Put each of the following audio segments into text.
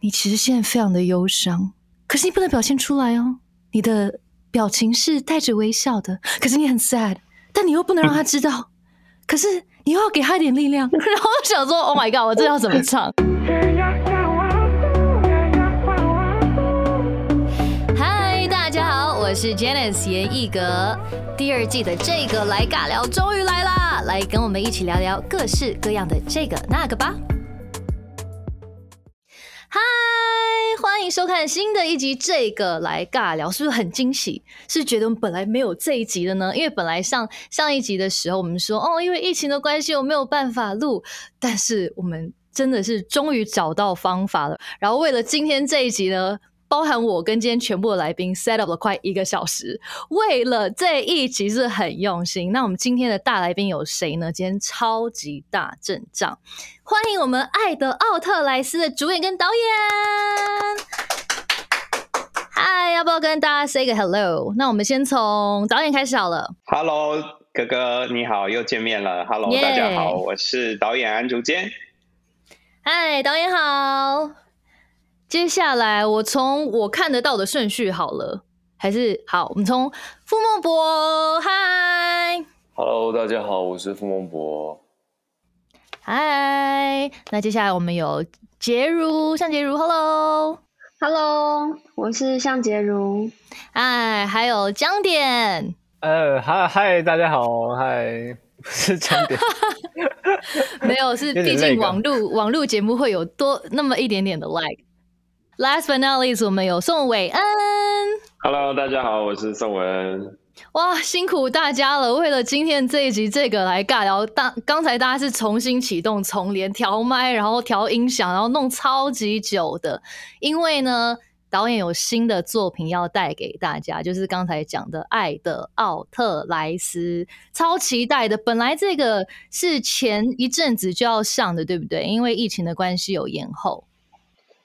你其实现在非常的忧伤，可是你不能表现出来哦。你的表情是带着微笑的，可是你很 sad，但你又不能让他知道。可是你又要给他一点力量，然后我想说，Oh my god，我这要怎么唱？嗨，大家好，我是 Janice 严艺格。第二季的这个来尬聊终于来啦，来跟我们一起聊聊各式各样的这个那个吧。嗨，欢迎收看新的一集。这个来尬聊是不是很惊喜？是觉得我们本来没有这一集的呢？因为本来上上一集的时候，我们说哦，因为疫情的关系，我没有办法录。但是我们真的是终于找到方法了。然后为了今天这一集呢。包含我跟今天全部的来宾 set up 了快一个小时，为了这一集是很用心。那我们今天的大来宾有谁呢？今天超级大阵仗，欢迎我们《爱的奥特莱斯》的主演跟导演。嗨，要不要跟大家 say 个 hello？那我们先从导演开始好了。Hello，哥哥你好，又见面了。Hello，大家好，我是导演安竹坚。嗨，导演好。接下来我从我看得到的顺序好了，还是好？我们从傅孟博，嗨，Hello，大家好，我是傅孟博，嗨。那接下来我们有杰如，向杰如，Hello，Hello，我是向杰如，嗨，还有江点，呃，嗨嗨，大家好，嗨，是江点，没有，是毕竟网络网络节目会有多那么一点点的 like。Last but not least，我们有宋伟恩。Hello，大家好，我是宋伟恩。哇，辛苦大家了！为了今天这一集这个来尬聊，当刚才大家是重新启动、重连、调麦，然后调音响，然后弄超级久的。因为呢，导演有新的作品要带给大家，就是刚才讲的《爱的奥特莱斯》，超期待的。本来这个是前一阵子就要上的，对不对？因为疫情的关系有延后。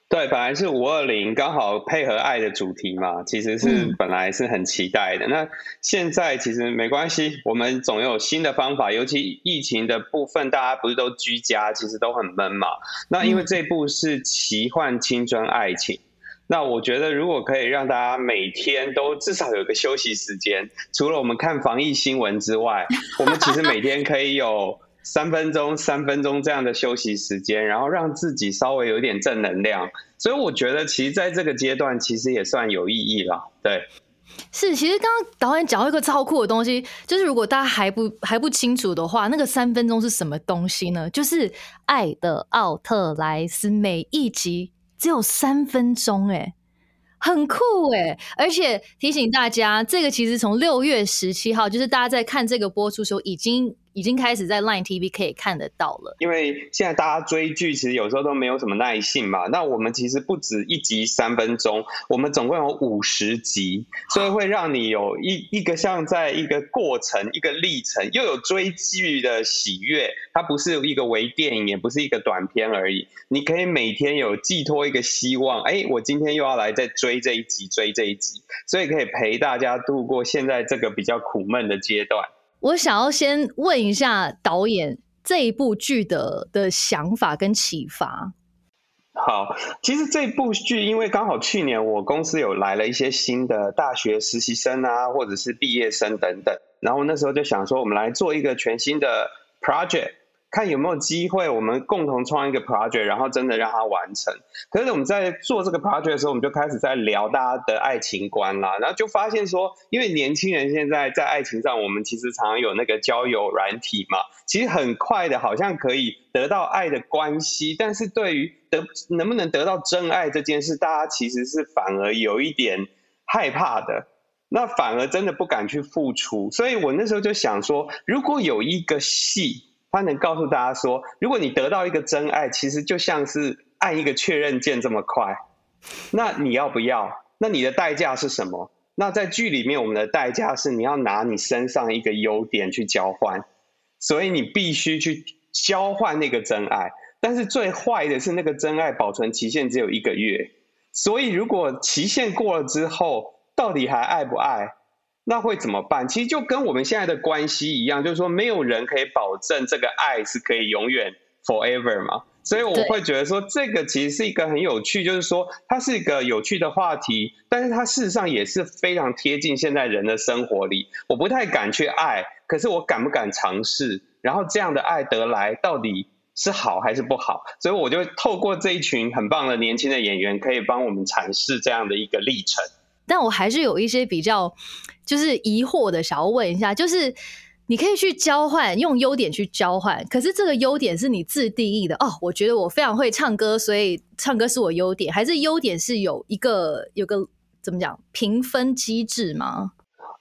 对，本来是五二零，刚好配合爱的主题嘛，其实是本来是很期待的。那现在其实没关系，我们总有新的方法。尤其疫情的部分，大家不是都居家，其实都很闷嘛。那因为这部是奇幻青春爱情，那我觉得如果可以让大家每天都至少有一个休息时间，除了我们看防疫新闻之外，我们其实每天可以有。三分钟、三分钟这样的休息时间，然后让自己稍微有点正能量，所以我觉得其实在这个阶段其实也算有意义了。对，是，其实刚刚导演讲到一个超酷的东西，就是如果大家还不还不清楚的话，那个三分钟是什么东西呢？就是《爱的奥特莱斯》每一集只有三分钟，哎，很酷哎！而且提醒大家，这个其实从六月十七号，就是大家在看这个播出时候已经。已经开始在 Line TV 可以看得到了，因为现在大家追剧其实有时候都没有什么耐性嘛。那我们其实不止一集三分钟，我们总共有五十集，所以会让你有一一个像在一个过程、一个历程，又有追剧的喜悦。它不是一个微电影，也不是一个短片而已。你可以每天有寄托一个希望，哎，我今天又要来再追这一集，追这一集，所以可以陪大家度过现在这个比较苦闷的阶段。我想要先问一下导演这一部剧的的想法跟启发。好，其实这部剧因为刚好去年我公司有来了一些新的大学实习生啊，或者是毕业生等等，然后那时候就想说，我们来做一个全新的 project。看有没有机会，我们共同创一个 project，然后真的让它完成。可是我们在做这个 project 的时候，我们就开始在聊大家的爱情观啦，然后就发现说，因为年轻人现在在爱情上，我们其实常常有那个交友软体嘛，其实很快的，好像可以得到爱的关系，但是对于得能不能得到真爱这件事，大家其实是反而有一点害怕的，那反而真的不敢去付出。所以我那时候就想说，如果有一个戏。他能告诉大家说，如果你得到一个真爱，其实就像是按一个确认键这么快，那你要不要？那你的代价是什么？那在剧里面，我们的代价是你要拿你身上一个优点去交换，所以你必须去交换那个真爱。但是最坏的是，那个真爱保存期限只有一个月，所以如果期限过了之后，到底还爱不爱？那会怎么办？其实就跟我们现在的关系一样，就是说没有人可以保证这个爱是可以永远 forever 嘛。所以我会觉得说，这个其实是一个很有趣，就是说它是一个有趣的话题，但是它事实上也是非常贴近现在人的生活里。我不太敢去爱，可是我敢不敢尝试？然后这样的爱得来，到底是好还是不好？所以我就透过这一群很棒的年轻的演员，可以帮我们阐释这样的一个历程。但我还是有一些比较就是疑惑的，想要问一下，就是。你可以去交换，用优点去交换。可是这个优点是你自定义的哦。我觉得我非常会唱歌，所以唱歌是我优点，还是优点是有一个有个怎么讲评分机制吗？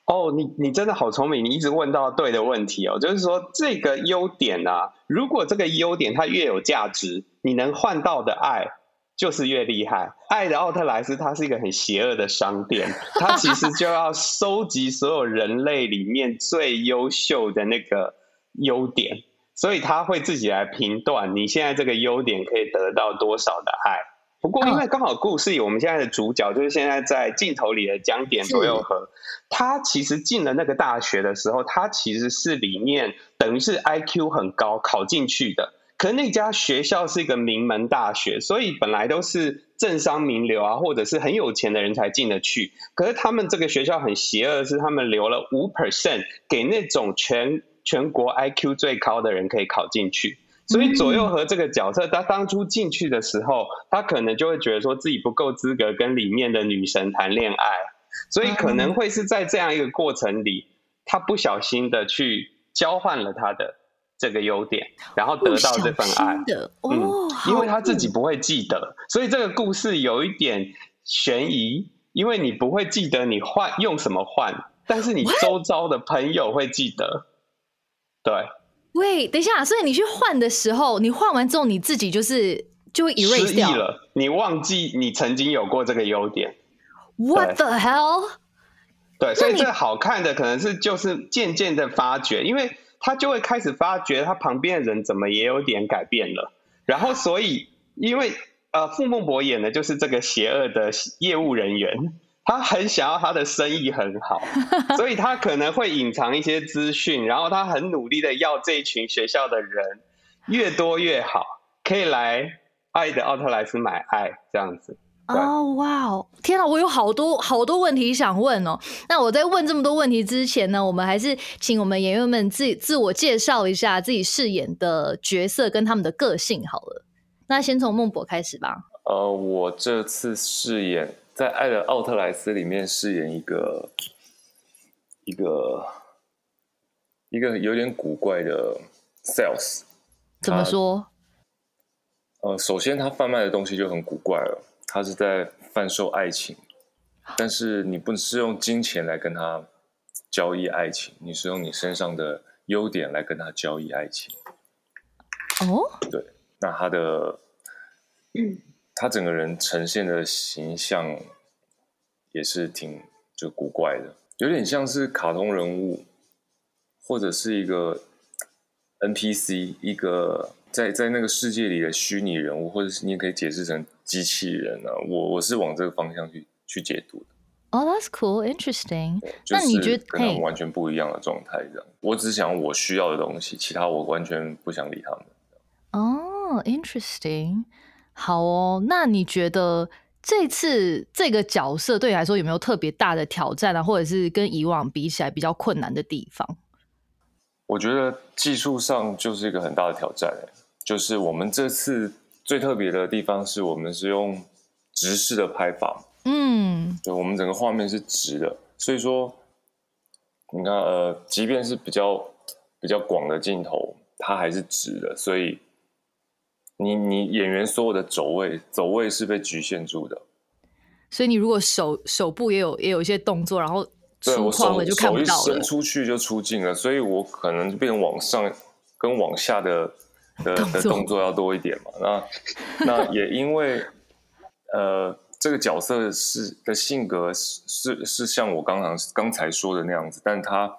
哦，你你真的好聪明，你一直问到对的问题哦。就是说这个优点啊，如果这个优点它越有价值，你能换到的爱。就是越厉害，爱的奥特莱斯，它是一个很邪恶的商店，它其实就要收集所有人类里面最优秀的那个优点，所以他会自己来评断你现在这个优点可以得到多少的爱。不过因为刚好故事里我们现在的主角就是现在在镜头里的江点左右和，他其实进了那个大学的时候，他其实是里面等于是 IQ 很高考进去的。可那家学校是一个名门大学，所以本来都是政商名流啊，或者是很有钱的人才进得去。可是他们这个学校很邪恶，是他们留了五 percent 给那种全全国 IQ 最高的人可以考进去。所以左右和这个角色，他当初进去的时候，他可能就会觉得说自己不够资格跟里面的女神谈恋爱，所以可能会是在这样一个过程里，他不小心的去交换了他的。这个优点，然后得到这份爱，嗯，因为他自己不会记得，所以这个故事有一点悬疑，因为你不会记得你换用什么换，但是你周遭的朋友会记得。对，喂，等一下，所以你去换的时候，你换完之后，你自己就是就会 erase 掉了，你忘记你曾经有过这个优点。What the hell？对，所以这好看的可能是就是渐渐的发觉，因为。他就会开始发觉，他旁边的人怎么也有点改变了。然后，所以因为呃，傅孟博演的就是这个邪恶的业务人员，他很想要他的生意很好，所以他可能会隐藏一些资讯，然后他很努力的要这一群学校的人越多越好，可以来爱的奥特莱斯买爱这样子。哦，哇哦！天啊，我有好多好多问题想问哦。那我在问这么多问题之前呢，我们还是请我们演员们自自我介绍一下自己饰演的角色跟他们的个性好了。那先从孟博开始吧。呃，我这次饰演在《爱的奥特莱斯》里面饰演一个一个一个有点古怪的 sales。怎么说？呃，首先他贩卖的东西就很古怪了。他是在贩售爱情，但是你不是用金钱来跟他交易爱情，你是用你身上的优点来跟他交易爱情。哦，对，那他的，他整个人呈现的形象也是挺就古怪的，有点像是卡通人物，或者是一个 NPC，一个在在那个世界里的虚拟人物，或者是你也可以解释成。机器人啊，我我是往这个方向去去解读的。哦，That's cool, interesting。那你觉得跟他们完全不一样的状态，这样？我只想我需要的东西，其他我完全不想理他们。哦，interesting。好哦，那你觉得这次这个角色对你来说有没有特别大的挑战啊，或者是跟以往比起来比较困难的地方？我觉得技术上就是一个很大的挑战，就是我们这次。最特别的地方是我们是用直视的拍法，嗯，就，我们整个画面是直的，所以说，你看，呃，即便是比较比较广的镜头，它还是直的，所以你你演员所有的走位走位是被局限住的，所以你如果手手部也有也有一些动作，然后出框了就看不到了，伸出去就出镜了，所以我可能就变往上跟往下的。的的动作要多一点嘛？那那也因为呃，这个角色是的性格是是是像我刚刚刚才说的那样子，但他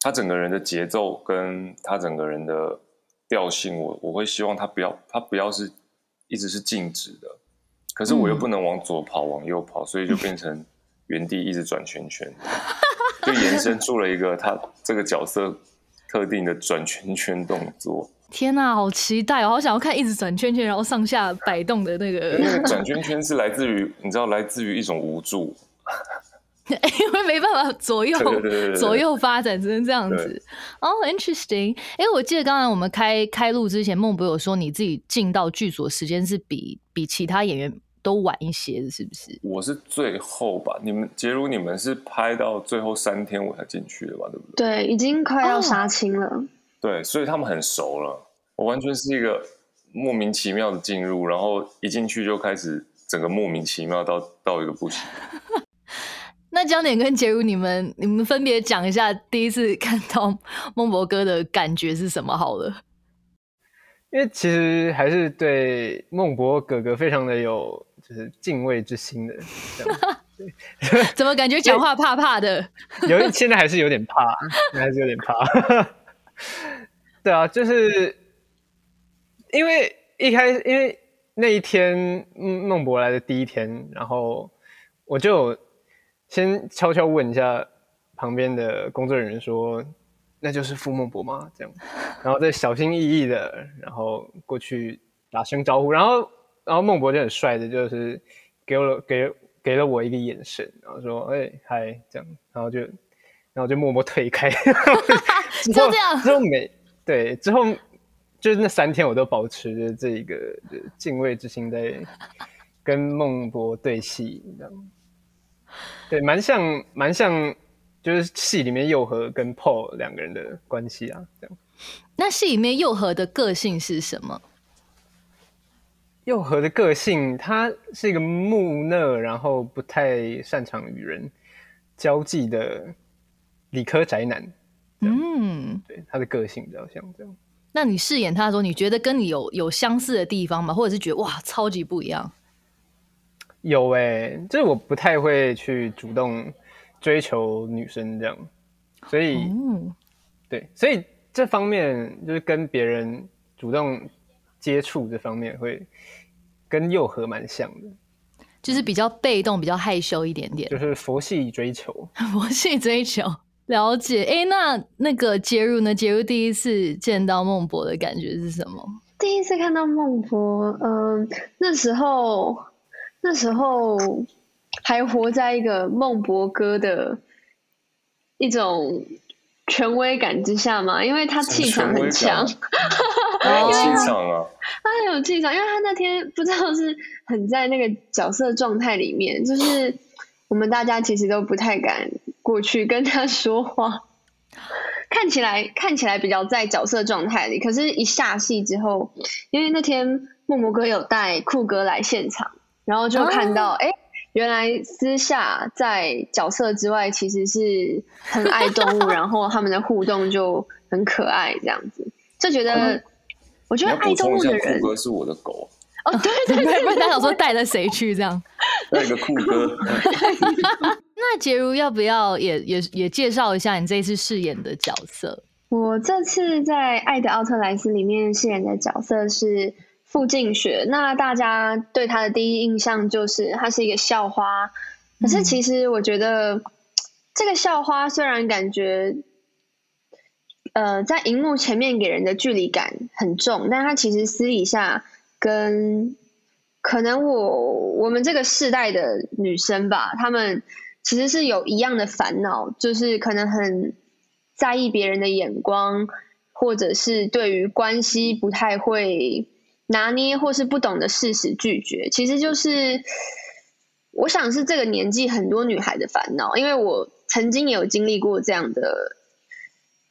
他整个人的节奏跟他整个人的调性，我我会希望他不要他不要是一直是静止的，可是我又不能往左跑往右跑，所以就变成 原地一直转圈圈，就延伸出了一个他这个角色特定的转圈圈动作。天啊，好期待哦！好想要看一直转圈圈，然后上下摆动的那个。那个转圈圈是来自于，你知道，来自于一种无助。因为没办法左右左右发展，只能这样子。哦，interesting。哎，我记得刚才我们开开录之前，孟博有说你自己进到剧组时间是比比其他演员都晚一些的，是不是？我是最后吧。你们，假如你们是拍到最后三天我才进去的吧？对不对？对，已经快要杀青了。对，所以他们很熟了。我完全是一个莫名其妙的进入，然后一进去就开始整个莫名其妙到到一个不行。那江点跟杰如，你们你们分别讲一下第一次看到孟博哥的感觉是什么？好了，因为其实还是对孟博哥哥非常的有就是敬畏之心的。怎么感觉讲话怕怕的？有现在还是有点怕，还是有点怕。对啊，就是因为一开始，因为那一天孟博来的第一天，然后我就。先悄悄问一下旁边的工作人员说：“那就是傅孟博吗？”这样，然后再小心翼翼的，然后过去打声招呼，然后，然后孟博就很帅的，就是给了给给了我一个眼神，然后说：“哎，嗨。”这样，然后就，然后就默默退开。就这样，之后每对，之后就是那三天我都保持着这一个敬畏之心在跟孟博对戏，这样。对，蛮像，蛮像，就是戏里面佑和跟 Paul 两个人的关系啊，这样。那戏里面佑和的个性是什么？佑和的个性，他是一个木讷，然后不太擅长与人交际的理科宅男。嗯，对，他的个性比较像这样。那你饰演他的时候，你觉得跟你有有相似的地方吗？或者是觉得哇，超级不一样？有哎，就是我不太会去主动追求女生这样，所以，对，所以这方面就是跟别人主动接触这方面会跟佑和蛮像的，就是比较被动，比较害羞一点点，就是佛系追求，佛系追求，了解。哎，那那个杰如呢？杰如第一次见到孟博的感觉是什么？第一次看到孟博，嗯，那时候。那时候还活在一个孟博哥的一种权威感之下嘛，因为他气场很强，有气场啊，他很有气场，因为他那天不知道是很在那个角色状态里面，就是我们大家其实都不太敢过去跟他说话，看起来看起来比较在角色状态里，可是一下戏之后，因为那天默默哥有带酷哥来现场。然后就看到，哎，原来私下在角色之外，其实是很爱动物，然后他们的互动就很可爱，这样子就觉得，我觉得爱动物的人，酷哥是我的狗哦，对对 对，不然他想说带着谁去这样，带个酷哥。那杰如要不要也也也介绍一下你这一次饰演的角色？我这次在《爱的奥特莱斯》里面饰演的角色是。傅静雪，那大家对她的第一印象就是她是一个校花。可是其实我觉得，这个校花虽然感觉，呃，在荧幕前面给人的距离感很重，但她其实私底下跟可能我我们这个世代的女生吧，她们其实是有一样的烦恼，就是可能很在意别人的眼光，或者是对于关系不太会。拿捏或是不懂得适时拒绝，其实就是我想是这个年纪很多女孩的烦恼，因为我曾经也有经历过这样的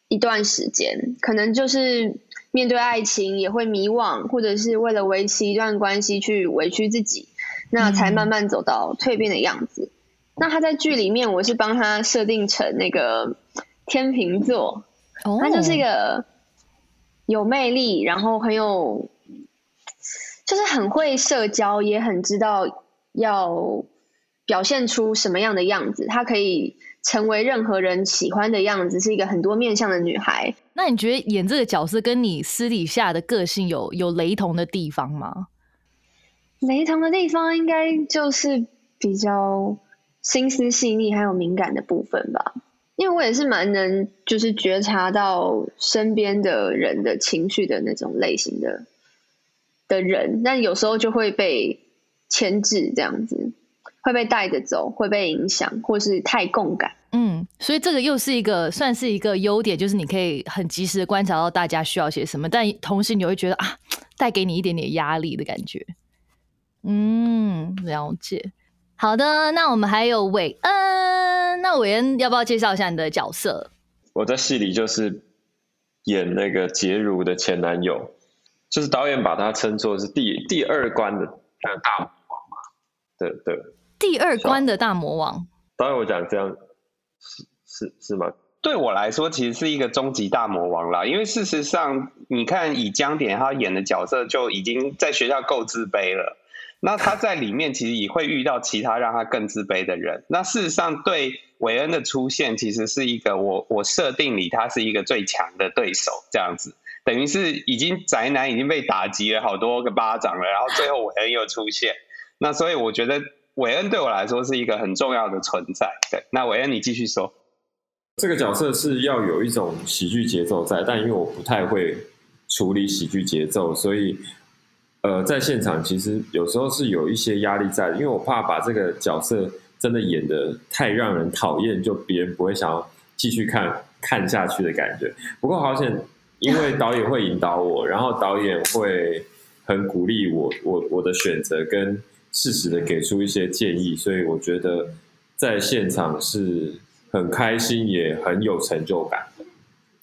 一段时间，可能就是面对爱情也会迷惘，或者是为了维持一段关系去委屈自己，那才慢慢走到蜕变的样子。那他在剧里面，我是帮他设定成那个天秤座，他就是一个有魅力，然后很有。就是很会社交，也很知道要表现出什么样的样子。她可以成为任何人喜欢的样子，是一个很多面向的女孩。那你觉得演这个角色跟你私底下的个性有有雷同的地方吗？雷同的地方应该就是比较心思细腻还有敏感的部分吧。因为我也是蛮能就是觉察到身边的人的情绪的那种类型的的人，但有时候就会被牵制，这样子会被带着走，会被影响，或是太共感。嗯，所以这个又是一个算是一个优点，就是你可以很及时的观察到大家需要些什么，但同时你会觉得啊，带给你一点点压力的感觉。嗯，了解。好的，那我们还有韦恩，那韦恩要不要介绍一下你的角色？我在戏里就是演那个杰如的前男友，就是导演把他称作是第第二关的大魔王嘛。对对，第二关的大魔王。导演我讲这样是是是吗？对我来说，其实是一个终极大魔王啦。因为事实上，你看以江点他演的角色就已经在学校够自卑了。那他在里面其实也会遇到其他让他更自卑的人。那事实上，对韦恩的出现，其实是一个我我设定里他是一个最强的对手，这样子，等于是已经宅男已经被打击了好多个巴掌了，然后最后韦恩又出现。那所以我觉得韦恩对我来说是一个很重要的存在。对，那韦恩你继续说。这个角色是要有一种喜剧节奏在，但因为我不太会处理喜剧节奏，所以。呃，在现场其实有时候是有一些压力在，因为我怕把这个角色真的演的太让人讨厌，就别人不会想要继续看看下去的感觉。不过好险，因为导演会引导我，然后导演会很鼓励我，我我的选择跟适时的给出一些建议，所以我觉得在现场是很开心，也很有成就感的。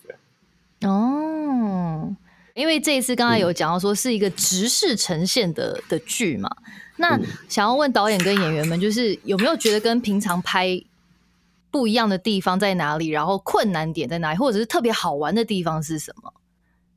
对，哦。因为这一次刚才有讲到说是一个直视呈现的的剧嘛，那想要问导演跟演员们，就是有没有觉得跟平常拍不一样的地方在哪里？然后困难点在哪里？或者是特别好玩的地方是什么？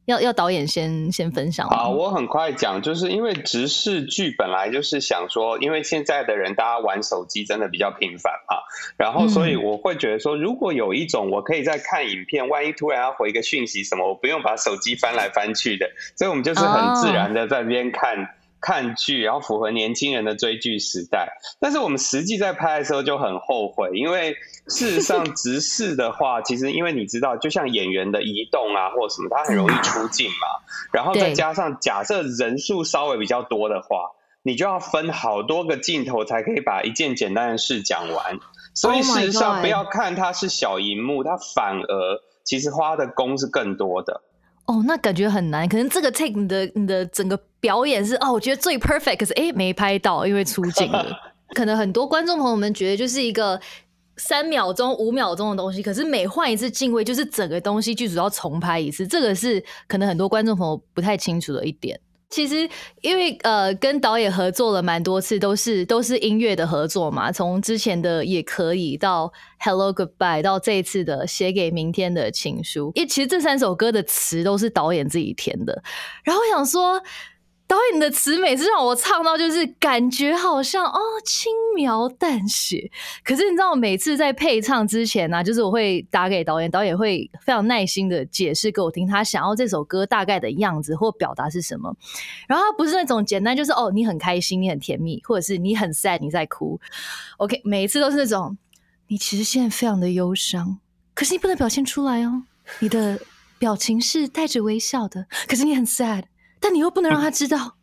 要要导演先先分享好，我很快讲，就是因为直视剧本来就是想说，因为现在的人大家玩手机真的比较频繁啊，然后所以我会觉得说，如果有一种我可以在看影片，万一突然要回个讯息什么，我不用把手机翻来翻去的，所以我们就是很自然的在那边看。看剧，然后符合年轻人的追剧时代。但是我们实际在拍的时候就很后悔，因为事实上 直视的话，其实因为你知道，就像演员的移动啊，或什么，他很容易出镜嘛。然后再加上假设人数稍微比较多的话，你就要分好多个镜头才可以把一件简单的事讲完。所以事实上，不要看它是小荧幕，它反而其实花的功是更多的。哦，那感觉很难。可能这个 take 你的你的整个表演是哦，我觉得最 perfect，可是哎没拍到，因为出镜了。可能很多观众朋友们觉得就是一个三秒钟、五秒钟的东西，可是每换一次镜位，就是整个东西剧组要重拍一次。这个是可能很多观众朋友不太清楚的一点。其实，因为呃，跟导演合作了蛮多次，都是都是音乐的合作嘛。从之前的也可以到 Hello Goodbye，到这一次的写给明天的情书，因为其实这三首歌的词都是导演自己填的。然后我想说。导演的词每次让我唱到，就是感觉好像哦轻描淡写。可是你知道，每次在配唱之前呢，就是我会打给导演，导演会非常耐心的解释给我听，他想要这首歌大概的样子或表达是什么。然后他不是那种简单，就是哦你很开心，你很甜蜜，或者是你很 sad，你在哭。OK，每一次都是那种你其实现在非常的忧伤，可是你不能表现出来哦。你的表情是带着微笑的，可是你很 sad。但你又不能让他知道，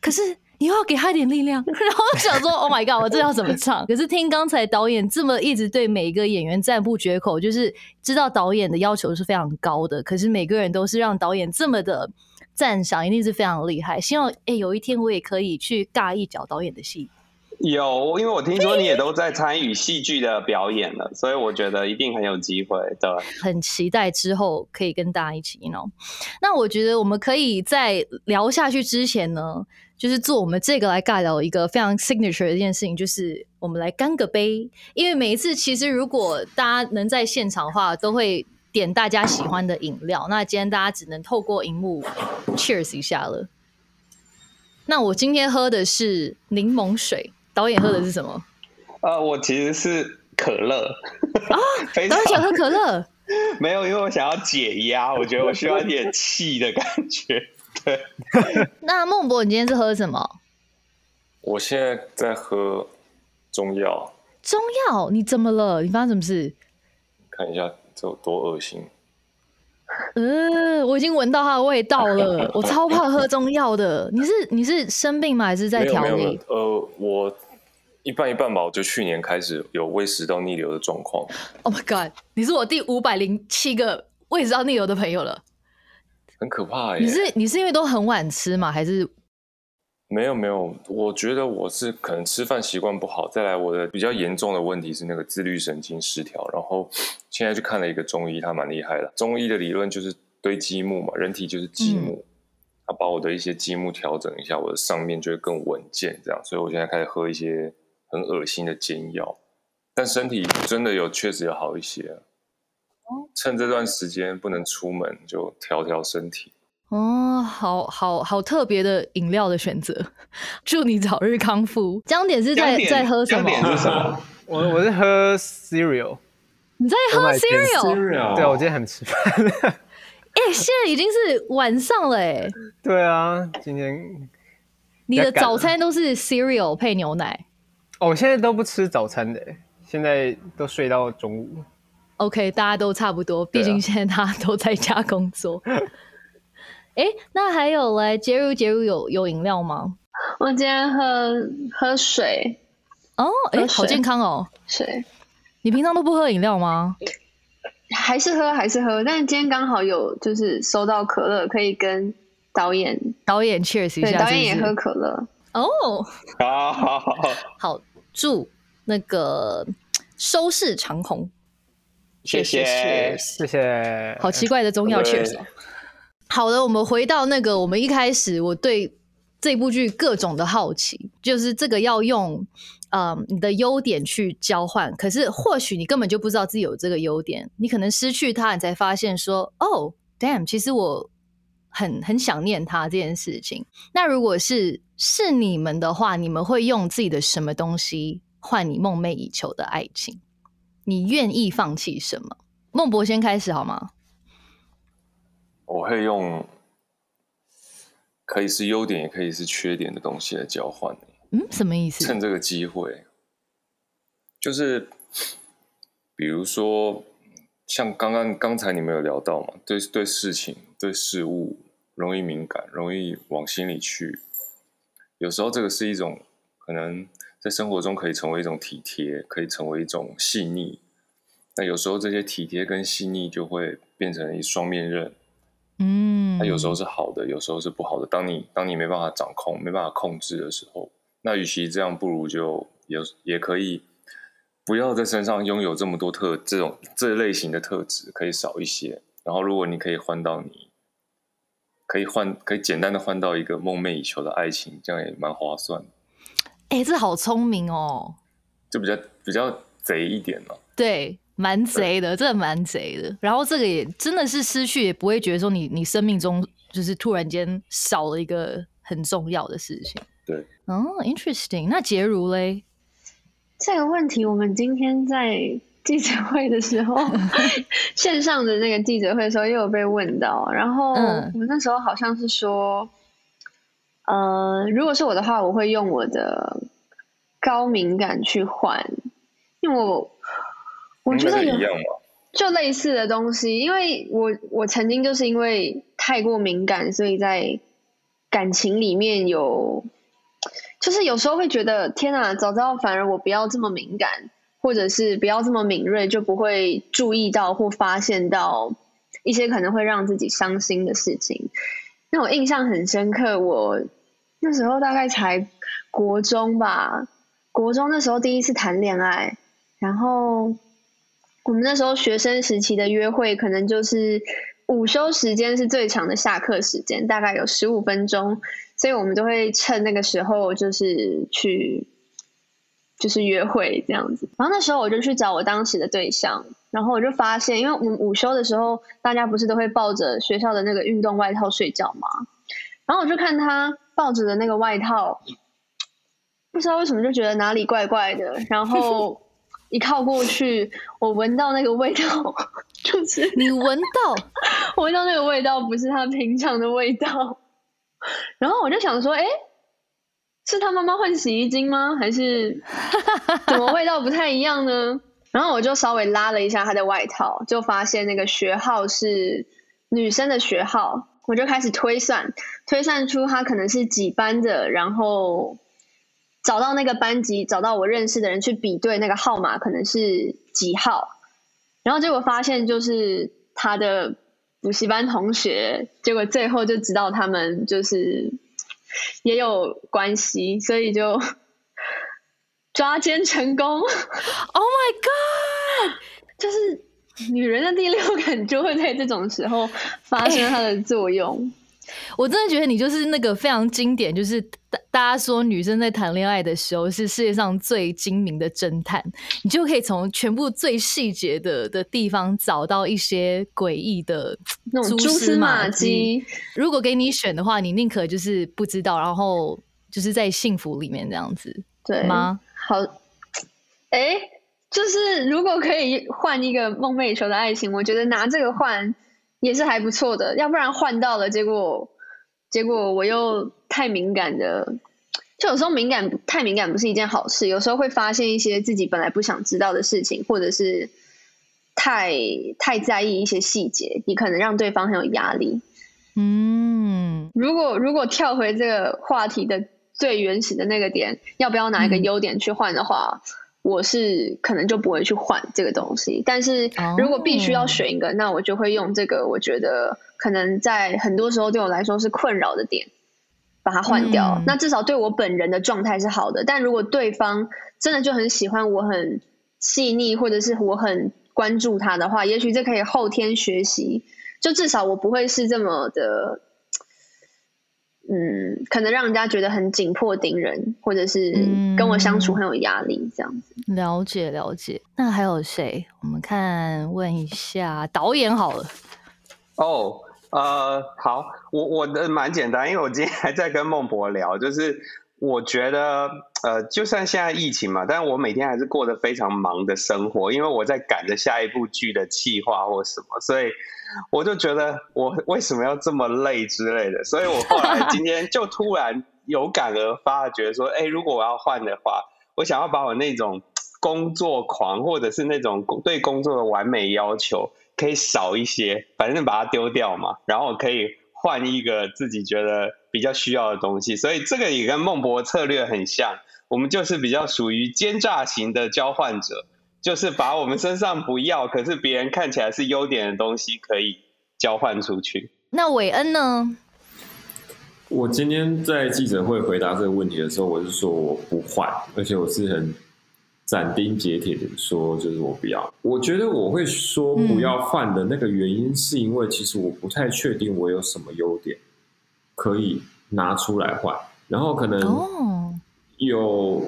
可是你又要给他一点力量。然后我想说，Oh my god，我这要怎么唱？可是听刚才导演这么一直对每一个演员赞不绝口，就是知道导演的要求是非常高的。可是每个人都是让导演这么的赞赏，一定是非常厉害。希望哎，有一天我也可以去尬一脚导演的戏。有，因为我听说你也都在参与戏剧的表演了，所以我觉得一定很有机会。对，很期待之后可以跟大家一起哦。那我觉得我们可以在聊下去之前呢，就是做我们这个来尬聊一个非常 signature 的一件事情，就是我们来干个杯。因为每一次其实如果大家能在现场的话，都会点大家喜欢的饮料。那今天大家只能透过荧幕 cheers 一下了。那我今天喝的是柠檬水。导演喝的是什么？呃，我其实是可乐啊。导演想喝可乐？没有，因为我想要解压，我觉得我需要一点气的感觉。对。那孟博，你今天是喝什么？我现在在喝中药。中药？你怎么了？你发生什么事？看一下这有多恶心。呃，我已经闻到它的味道了，我超怕喝中药的。你是你是生病吗？还是在调理呃，我一半一半吧。我就去年开始有胃食道逆流的状况，Oh my god！你是我第五百零七个胃食道逆流的朋友了。很可怕耶。你是你是因为都很晚吃吗？还是没有没有，我觉得我是可能吃饭习惯不好，再来我的比较严重的问题是那个自律神经失调，然后现在去看了一个中医，他蛮厉害的。中医的理论就是堆积木嘛，人体就是积木，他把我的一些积木调整一下，我的上面就会更稳健，这样，所以我现在开始喝一些很恶心的煎药，但身体真的有确实有好一些。趁这段时间不能出门，就调调身体。哦，好好好特别的饮料的选择，祝你早日康复。江点是在在喝什么？江点是什么 我我是喝 cereal，你在喝 cereal？？Cereal 对啊，我今天还没吃饭。哎、现在已经是晚上了哎，对啊，今天你的早餐都是 cereal 配牛奶。哦，我现在都不吃早餐的，现在都睡到中午。OK，大家都差不多，毕竟现在大家都在家工作。哎、那还有嘞，杰如杰如有有饮料吗？我今天喝喝水，哦，哎、好健康哦。水你平常都不喝饮料吗？还是喝还是喝，但是今天刚好有就是收到可乐，可以跟导演，导演 cheers 一对，下，导演也喝可乐。哦。好好好，好，祝那个收视长虹。谢谢谢谢。好奇怪的中药对 cheers 哦。好的，我们回到那个我们一开始我对这部剧各种的好奇，就是这个要用呃你的优点去交换，可是或许你根本就不知道自己有这个优点，你可能失去它，你才发现说哦，damn，其实我很很想念他这件事情。那如果是是你们的话，你们会用自己的什么东西换你梦寐以求的爱情？你愿意放弃什么？孟博先开始好吗？我会用可以是优点，也可以是缺点的东西来交换。嗯，什么意思？趁这个机会，就是比如说，像刚刚刚才你们有聊到嘛，对对事情、对事物容易敏感，容易往心里去。有时候这个是一种可能在生活中可以成为一种体贴，可以成为一种细腻。那有时候这些体贴跟细腻就会变成一双面刃。嗯，它有时候是好的，有时候是不好的。当你当你没办法掌控、没办法控制的时候，那与其这样，不如就也也可以不要在身上拥有这么多特这种这类型的特质，可以少一些。然后，如果你可以换到你可以换可以简单的换到一个梦寐以求的爱情，这样也蛮划算的，哎、这好聪明哦。就比较比较贼一点了。对，蛮贼的，真的蛮贼的。然后这个也真的是失去，也不会觉得说你你生命中就是突然间少了一个很重要的事情。对，哦，interesting。那杰如嘞？这个问题我们今天在 记者会的时候，线上的那个记者会的时候又有被问到，然后嗯我那时候好像是说，呃，如果是我的话，我会用我的高敏感去换，因为我我觉得有个一样。就类似的东西，因为我我曾经就是因为太过敏感，所以在感情里面有，就是有时候会觉得天哪，早知道反而我不要这么敏感，或者是不要这么敏锐，就不会注意到或发现到一些可能会让自己伤心的事情。那我印象很深刻，我那时候大概才国中吧，国中那时候第一次谈恋爱，然后我们那时候学生时期的约会，可能就是午休时间是最长的下课时间，大概有十五分钟，所以我们都会趁那个时候就是去就是约会这样子。然后那时候我就去找我当时的对象，然后我就发现，因为我们午休的时候，大家不是都会抱着学校的那个运动外套睡觉吗？然后我就看他抱着的那个外套，不知道为什么就觉得哪里怪怪的，然后一靠过去，我闻到那个味道，就是你闻到？我闻到那个味道不是他平常的味道，然后我就想说，哎、是他妈妈换洗衣精吗？还是 怎么味道不太一样呢？然后我就稍微拉了一下他的外套，就发现那个学号是女生的学号，我就开始推算，推算出他可能是几班的，然后找到那个班级，找到我认识的人去比对那个号码可能是几号，然后结果发现就是他的补习班同学，结果最后就知道他们就是 也有关系，所以就。抓奸成功！Oh my god！就是女人的第六感就会在这种时候发生它的作用。我真的觉得你就是那个非常经典，就是大大家说女生在谈恋爱的时候是世界上最精明的侦探，你就可以从全部最细节的的地方找到一些诡异的那种蛛丝马迹。如果给你选的话，你宁可就是不知道，然后就是在幸福里面这样子，对吗？好，哎，就是如果可以换一个梦寐以求的爱情，我觉得拿这个换也是还不错的。要不然换到了，结果结果我又太敏感的，就有时候敏感太敏感不是一件好事。有时候会发现一些自己本来不想知道的事情，或者是太太在意一些细节，你可能让对方很有压力。嗯，如果如果跳回这个话题的。最原始的那个点，要不要拿一个优点去换的话，我是可能就不会去换这个东西。但是如果必须要选一个，那我就会用这个，我觉得可能在很多时候对我来说是困扰的点，把它换掉。那至少对我本人的状态是好的。但如果对方真的就很喜欢我，很细腻，或者是我很关注他的话，也许这可以后天学习。就至少我不会是这么的。嗯，可能让人家觉得很紧迫盯人，或者是跟我相处很有压力这样子。了解了解。那还有谁？我们看问一下导演好了。哦，呃，好，我我的蛮简单，因为我今天还在跟孟博聊，就是我觉得，呃，就算现在疫情嘛，但是我每天还是过得非常忙的生活，因为我在赶着下一部剧的企划或什么，所以。我就觉得我为什么要这么累之类的，所以我后来 今天就突然有感而发，觉得说，哎，如果我要换的话，我想要把我那种工作狂或者是那种对工作的完美要求可以少一些，反正把它丢掉嘛，然后可以换一个自己觉得比较需要的东西。所以这个也跟孟博策略很像，我们就是比较属于奸诈型的交换者。就是把我们身上不要，可是别人看起来是优点的东西，可以交换出去。那韦恩呢？我今天在记者会回答这个问题的时候，我是说我不换，而且我是很斩钉截铁的说，就是我不要。我觉得我会说不要换的那个原因，是因为其实我不太确定我有什么优点可以拿出来换，然后可能有。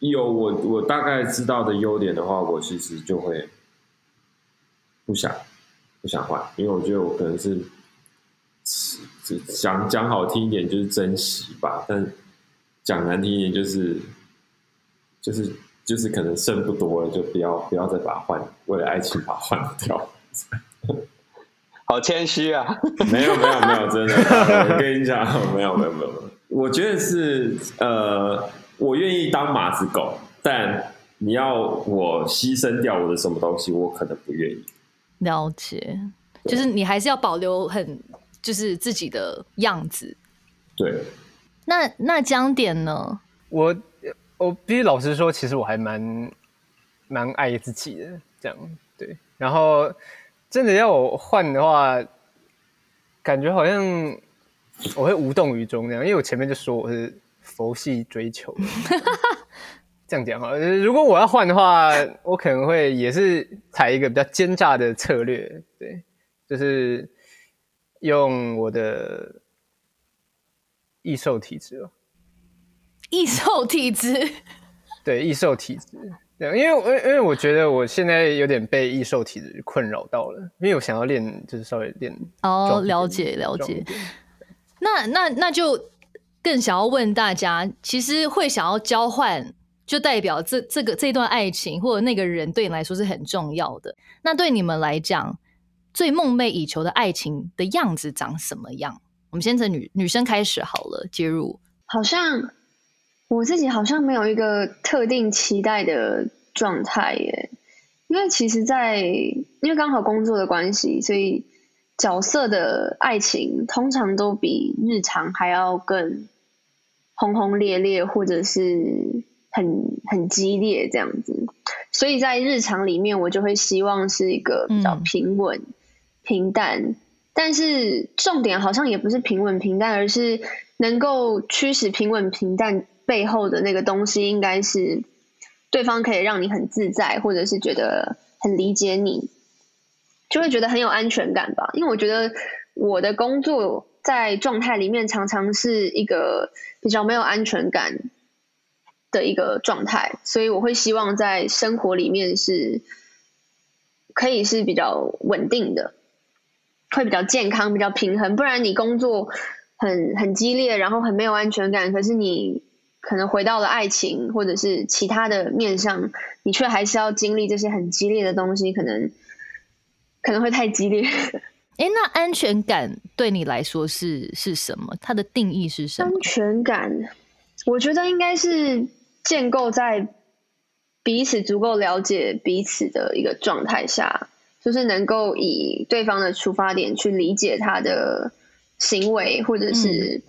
有我我大概知道的优点的话，我其实就会不想不想换，因为我觉得我可能是讲讲好听一点就是珍惜吧，但讲难听一点就是就是就是可能剩不多了，就不要不要再把它换，为了爱情把它换掉。好谦虚啊！没有没有没有，真的，我跟你讲，没有没有没有，我觉得是呃。我愿意当马子狗，但你要我牺牲掉我的什么东西，我可能不愿意。了解，就是你还是要保留很就是自己的样子。对。那那江点呢？我我必须老实说，其实我还蛮蛮爱自己的，这样对。然后真的要我换的话，感觉好像我会无动于衷那样，因为我前面就说我是。佛系追求，这样讲哈。如果我要换的话，我可能会也是采一个比较奸诈的策略，对，就是用我的易瘦体质哦。易瘦体质，对，易瘦体质。对，因为因因为我觉得我现在有点被易瘦体质困扰到了，因为我想要练，就是稍微练哦，了解了解。那那那就。更想要问大家，其实会想要交换，就代表这这个这段爱情或者那个人对你来说是很重要的。那对你们来讲，最梦寐以求的爱情的样子长什么样？我们先从女女生开始好了，接入。好像我自己好像没有一个特定期待的状态耶，因为其实在，因为刚好工作的关系，所以角色的爱情通常都比日常还要更轰轰烈烈，或者是很很激烈这样子。所以在日常里面，我就会希望是一个比较平稳、平淡。但是重点好像也不是平稳平淡，而是能够驱使平稳平淡背后的那个东西，应该是。对方可以让你很自在，或者是觉得很理解你，就会觉得很有安全感吧。因为我觉得我的工作在状态里面常常是一个比较没有安全感的一个状态，所以我会希望在生活里面是可以是比较稳定的，会比较健康、比较平衡。不然你工作很很激烈，然后很没有安全感，可是你。可能回到了爱情，或者是其他的面上，你却还是要经历这些很激烈的东西，可能可能会太激烈。哎，那安全感对你来说是是什么？它的定义是什么？安全感，我觉得应该是建构在彼此足够了解彼此的一个状态下，就是能够以对方的出发点去理解他的行为，或者是。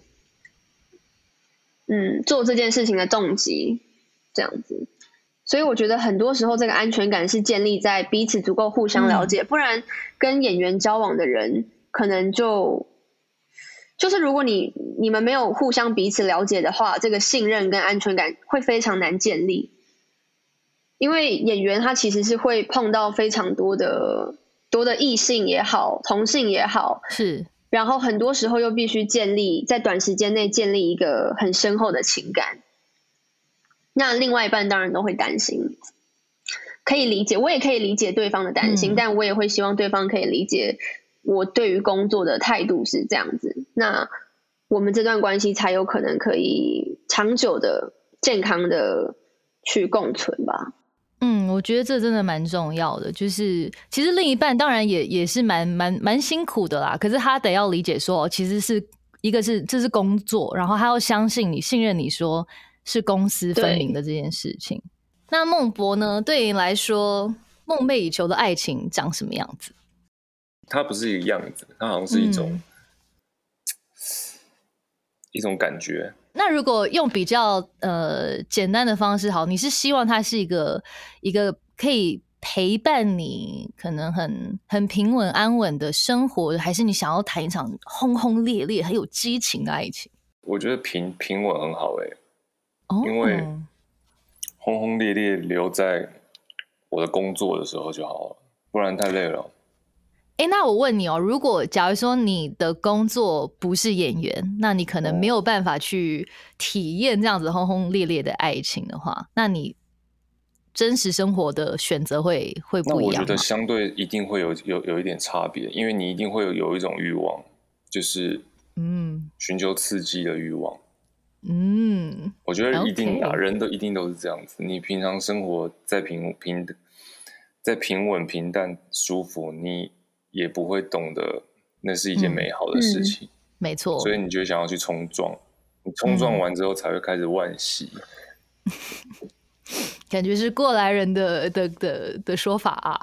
嗯，做这件事情的动机这样子，所以我觉得很多时候这个安全感是建立在彼此足够互相了解，不然跟演员交往的人可能就就是如果你你们没有互相彼此了解的话，这个信任跟安全感会非常难建立，因为演员他其实是会碰到非常多的多的异性也好，同性也好，是。然后很多时候又必须建立在短时间内建立一个很深厚的情感，那另外一半当然都会担心，可以理解，我也可以理解对方的担心，但我也会希望对方可以理解我对于工作的态度是这样子，那我们这段关系才有可能可以长久的、健康的去共存吧。嗯，我觉得这真的蛮重要的。就是其实另一半当然也也是蛮蛮蛮辛苦的啦。可是他得要理解说，其实是一个是这是工作，然后他要相信你、信任你，说是公私分明的这件事情。那孟博呢？对你来说，梦寐以求的爱情长什么样子？它不是一个样子，它好像是一种一种感觉。那如果用比较呃简单的方式，好，你是希望它是一个一个可以陪伴你，可能很很平稳安稳的生活，还是你想要谈一场轰轰烈烈、很有激情的爱情？我觉得平平稳很好哎，因为轰轰烈烈留在我的工作的时候就好了，不然太累了。哎，那我问你哦，如果假如说你的工作不是演员，那你可能没有办法去体验这样子轰轰烈烈的爱情的话，那你真实生活的选择会会不一样？我觉得相对一定会有有有一点差别，因为你一定会有有一种欲望，就是嗯，寻求刺激的欲望。嗯，我觉得一定啊，人都一定都是这样子。你平常生活在平平在平稳平淡舒服，你。也不会懂得那是一件美好的事情，没错。所以你就想要去冲撞，你冲撞完之后才会开始惋惜。感觉是过来人的的的的说法啊。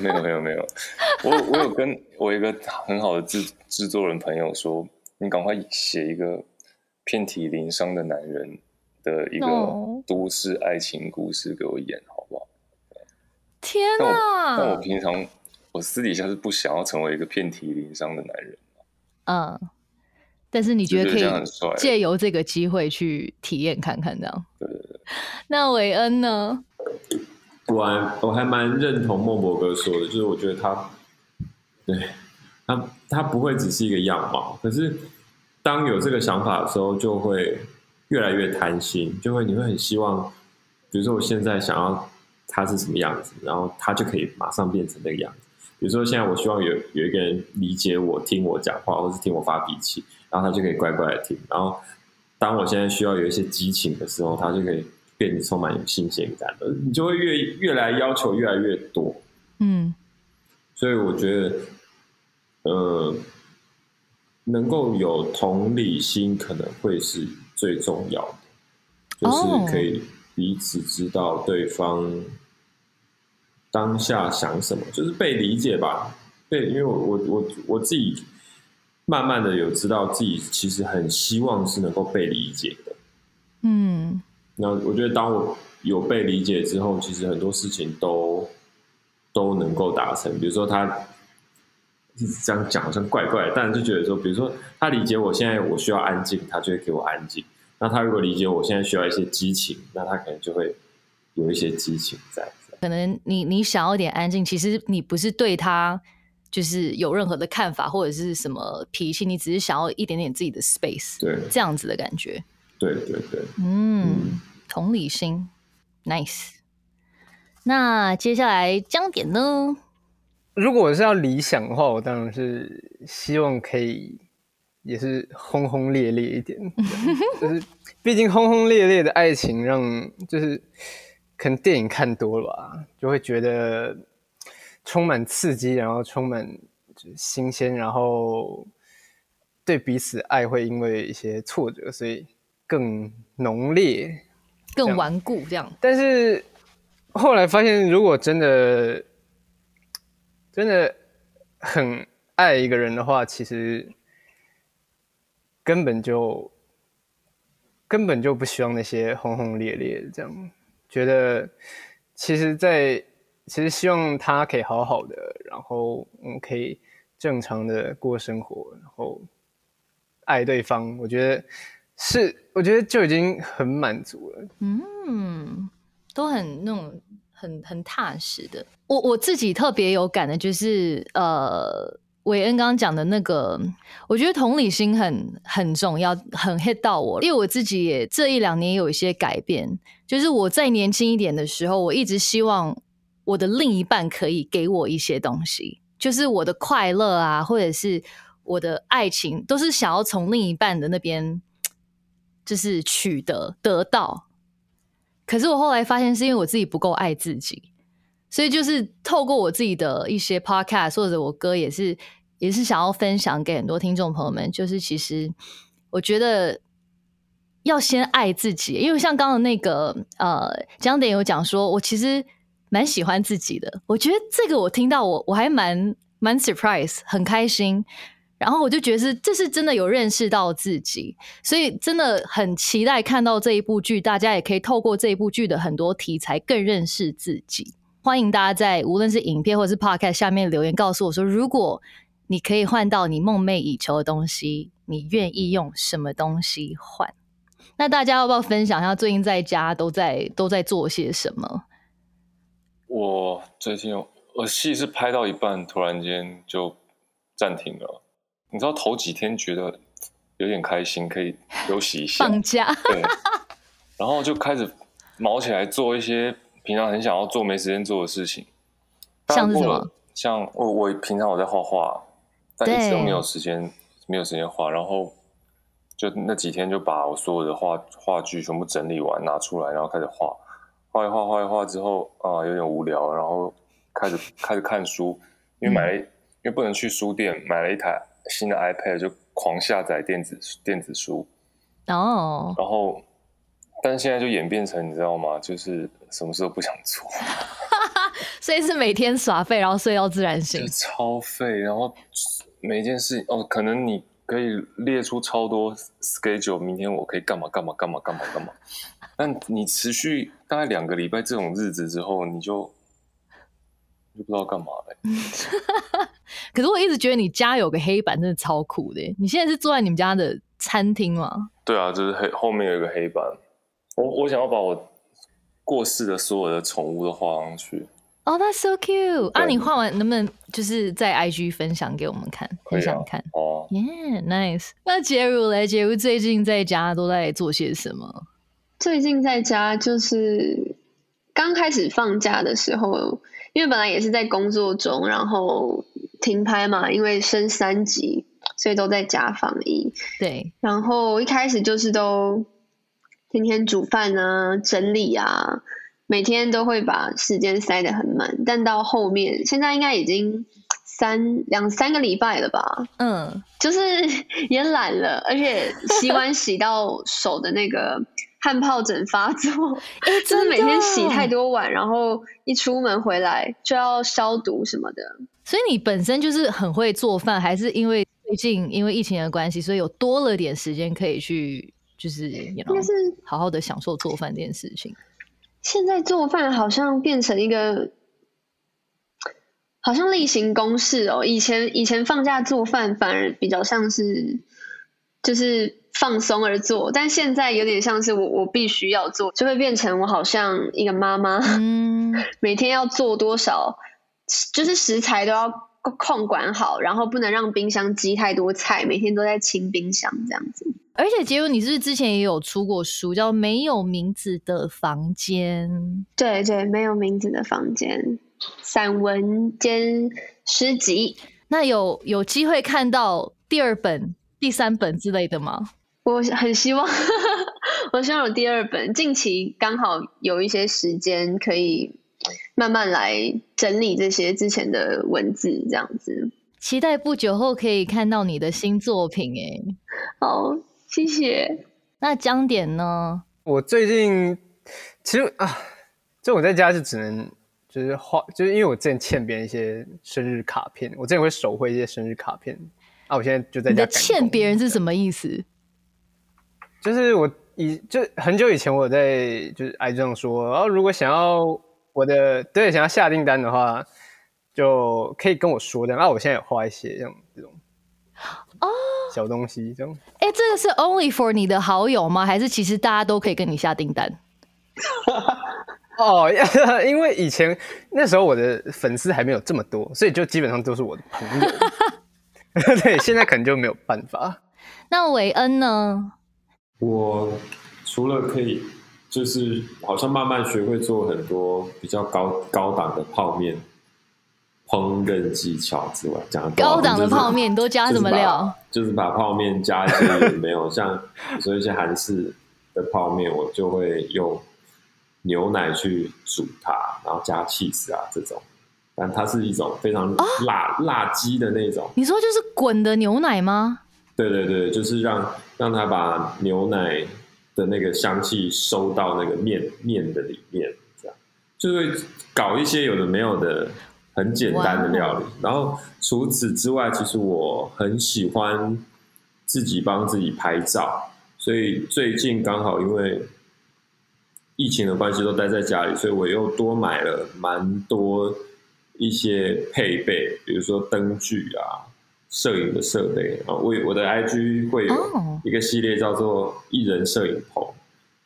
没有没有没有，我我有跟我一个很好的制制作人朋友说，你赶快写一个遍体鳞伤的男人的一个都市爱情故事给我演，好不好？天哪！但我平常。我私底下是不想要成为一个遍体鳞伤的男人。嗯，但是你觉得可以借由这个机会去体验看看，这样。对对对。那韦恩呢？我还我还蛮认同孟博哥说的，就是我觉得他，对他他不会只是一个样貌，可是当有这个想法的时候，就会越来越贪心，就会你会很希望，比如说我现在想要他是什么样子，然后他就可以马上变成那个样子。比如说，现在我希望有有一个人理解我、听我讲话，或是听我发脾气，然后他就可以乖乖的听。然后，当我现在需要有一些激情的时候，他就可以变得充满有新鲜感的。你就会越越来要求越来越多。嗯，所以我觉得，呃，能够有同理心可能会是最重要的，就是可以彼此知道对方。当下想什么，就是被理解吧。被，因为我我我我自己慢慢的有知道自己其实很希望是能够被理解的。嗯，那我觉得当我有被理解之后，其实很多事情都都能够达成。比如说他这样讲好像怪怪，但就觉得说，比如说他理解我现在我需要安静，他就会给我安静。那他如果理解我现在需要一些激情，那他可能就会有一些激情在。可能你你想要点安静，其实你不是对他就是有任何的看法或者是什么脾气，你只是想要一点点自己的 space，对，这样子的感觉。对对对，嗯，同理心，nice。那接下来江点呢？如果我是要理想的话，我当然是希望可以也是轰轰烈烈一点，就是毕竟轰轰烈烈的爱情让就是可能电影看多了吧，就会觉得充满刺激，然后充满新鲜，然后对彼此爱会因为一些挫折，所以更浓烈、更顽固这样。但是后来发现，如果真的真的很爱一个人的话，其实根本就根本就不希望那些轰轰烈烈的这样。觉得其实，在其实希望他可以好好的，然后我们，可以正常的过生活，然后爱对方。我觉得是，我觉得就已经很满足了。嗯，都很那种很很踏实的。我我自己特别有感的就是，呃，韦恩刚刚讲的那个，我觉得同理心很很重要，很 hit 到我。因为我自己也这一两年有一些改变，就是我在年轻一点的时候，我一直希望我的另一半可以给我一些东西，就是我的快乐啊，或者是我的爱情，都是想要从另一半的那边就是取得得到。可是我后来发现，是因为我自己不够爱自己，所以就是透过我自己的一些 podcast 或者我歌，也是也是想要分享给很多听众朋友们，就是其实我觉得要先爱自己，因为像刚刚那个呃江点有讲说，我其实蛮喜欢自己的，我觉得这个我听到我我还蛮蛮 surprise，很开心。然后我就觉得是，这是真的有认识到自己，所以真的很期待看到这一部剧，大家也可以透过这一部剧的很多题材更认识自己。欢迎大家在无论是影片或者是 podcast 下面留言告诉我说，如果你可以换到你梦寐以求的东西，你愿意用什么东西换？那大家要不要分享一下最近在家都在都在做些什么？我最近我戏是拍到一半，突然间就暂停了。你知道头几天觉得有点开心，可以休息一下，放假，对，然后就开始毛起来做一些平常很想要做没时间做的事情，像是什么？像我我平常我在画画，但一直都没有时间，没有时间画，然后就那几天就把我所有的画画具全部整理完拿出来，然后开始画，画一画画一画之后啊、有点无聊，然后开始开始看书，因为买了、因为不能去书店，买了一台新的 iPad 就狂下载电子电子书，哦，然后，但是现在就演变成你知道吗？就是什么事都不想做，所以是每天耍废，然后睡到自然醒。超废。然后每一件事情哦，可能你可以列出超多 schedule，明天我可以干嘛干嘛干嘛干嘛干嘛。但你持续大概两个礼拜这种日子之后，你就就不知道干嘛了。可是我一直觉得你家有个黑板真的超酷的耶。你现在是坐在你们家的餐厅吗？对啊，就是黑后面有一个黑板，我我想要把我过世的所有的宠物都画上去。哦、t h a t s so cute！啊，你画完能不能就是在 IG 分享给我们看？可以啊很想看。哦，Yeah，nice。那杰如嘞？杰如最近在家都在做些什么？最近在家就是刚开始放假的时候，因为本来也是在工作中，然后停拍嘛，因为升三级，所以都在家防疫。对，然后一开始就是都天天煮饭啊、整理啊，每天都会把时间塞得很满。但到后面，现在应该已经三两三个礼拜了吧，嗯，就是 也懒了，而且洗碗洗到手的那个汗疱疹发作，哎，就是每天洗太多。碗，然后一出门回来就要消毒什么的。所以你本身就是很会做饭，还是因为最近因为疫情的关系，所以有多了点时间可以去，就是应应该是好好的享受做饭这件事情。现在做饭好像变成一个，好像例行公事哦。以前以前放假做饭反而比较像是，就是放松而做，但现在有点像是我我必须要做，就会变成我好像一个妈妈，嗯，每天要做多少，就是食材都要控管好，然后不能让冰箱积太多菜，每天都在清冰箱这样子。而且杰如，你是不是之前也有出过书，叫《没有名字的房间》？对对，没有名字的房间，散文兼诗集。那有有机会看到第二本、第三本之类的吗？我很希望，我希望有第二本。近期刚好有一些时间，可以慢慢来整理这些之前的文字，这样子。期待不久后可以看到你的新作品哎。好，谢谢。那江点呢？我最近其实啊，就我在家就只能就是画，就是因为我之前欠别人一些生日卡片，我之前会手绘一些生日卡片啊，我现在就在你的家欠别人是什么意思？就是我以就很久以前我在就是 IG 上说，然后如果想要我的对想要下订单的话，就可以跟我说的。那我现在有画一些这样这种哦小东西，这样哎，这个是 only for 你的好友吗？还是其实大家都可以跟你下订单？哦，因为以前那时候我的粉丝还没有这么多，所以就基本上都是我的朋友。对，现在可能就没有办法。那韦恩呢？我除了可以，就是好像慢慢学会做很多比较高高档的泡面烹饪技巧之外，讲高档的泡面你都加什么料？就是把就是把泡面加一些有没有像比如说一些韩式的泡面，我就会用牛奶去煮它，然后加 cheese 啊这种，但它是一种非常哦辣、辣鸡的那种。你说就是滚的牛奶吗？对对对，就是让让它把牛奶的那个香气收到那个面面的里面，这样就会搞一些有的没有的很简单的料理。然后除此之外，其实我很喜欢自己帮自己拍照，所以最近刚好因为疫情的关系都待在家里，所以我又多买了蛮多一些配备，比如说灯具啊。摄影的设备啊，我我的 IG 会有哦一个系列叫做艺人摄影棚，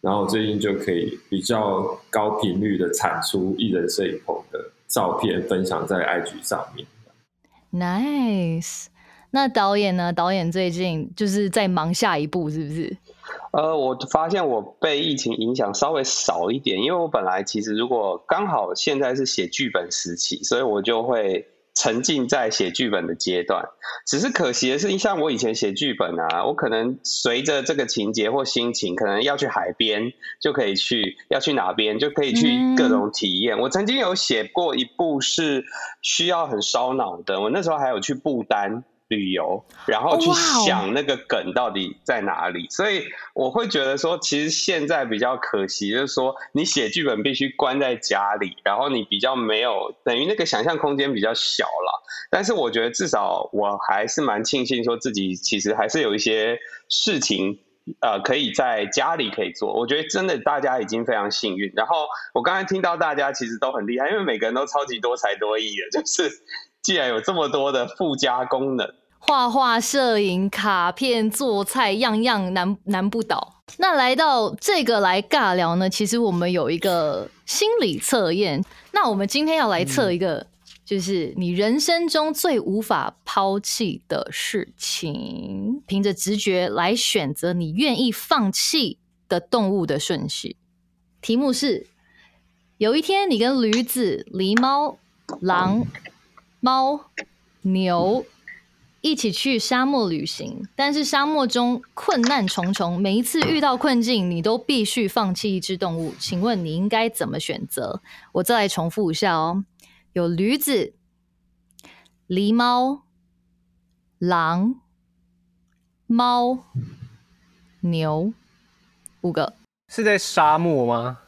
然后最近就可以比较高频率的产出艺人摄影棚的照片，分享在 IG 上面。Nice。那导演呢？导演最近就是在忙下一步，是不是？呃，我发现我被疫情影响稍微少一点，因为我本来其实如果刚好现在是写剧本时期，所以我就会沉浸在写剧本的阶段。只是可惜的是，像我以前写剧本啊，我可能随着这个情节或心情，可能要去海边就可以去，要去哪边就可以去各种体验。我曾经有写过一部是需要很烧脑的，我那时候还有去不丹。旅游，然后去想那个梗到底在哪里，所以我会觉得说，其实现在比较可惜，就是说你写剧本必须关在家里，然后你比较没有等于那个想象空间比较小了。但是我觉得至少我还是蛮庆幸，说自己其实还是有一些事情。呃，可以在家里可以做，我觉得真的大家已经非常幸运。然后我刚才听到大家其实都很厉害，因为每个人都超级多才多艺的，就是既然有这么多的附加功能，画画、摄影、卡片、做菜，样样难难不倒。那来到这个来尬聊呢，其实我们有一个心理测验。那我们今天要来测一个，就是你人生中最无法抛弃的事情，凭着直觉来选择你愿意放弃的动物的顺序。题目是：有一天你跟驴子、狸猫、狼、猫、牛。一起去沙漠旅行，但是沙漠中困难重重，每一次遇到困境，你都必须放弃一只动物。请问你应该怎么选择？我再来重复一下哦：有驴子、狸猫、狼、猫、牛，五个。是在沙漠吗？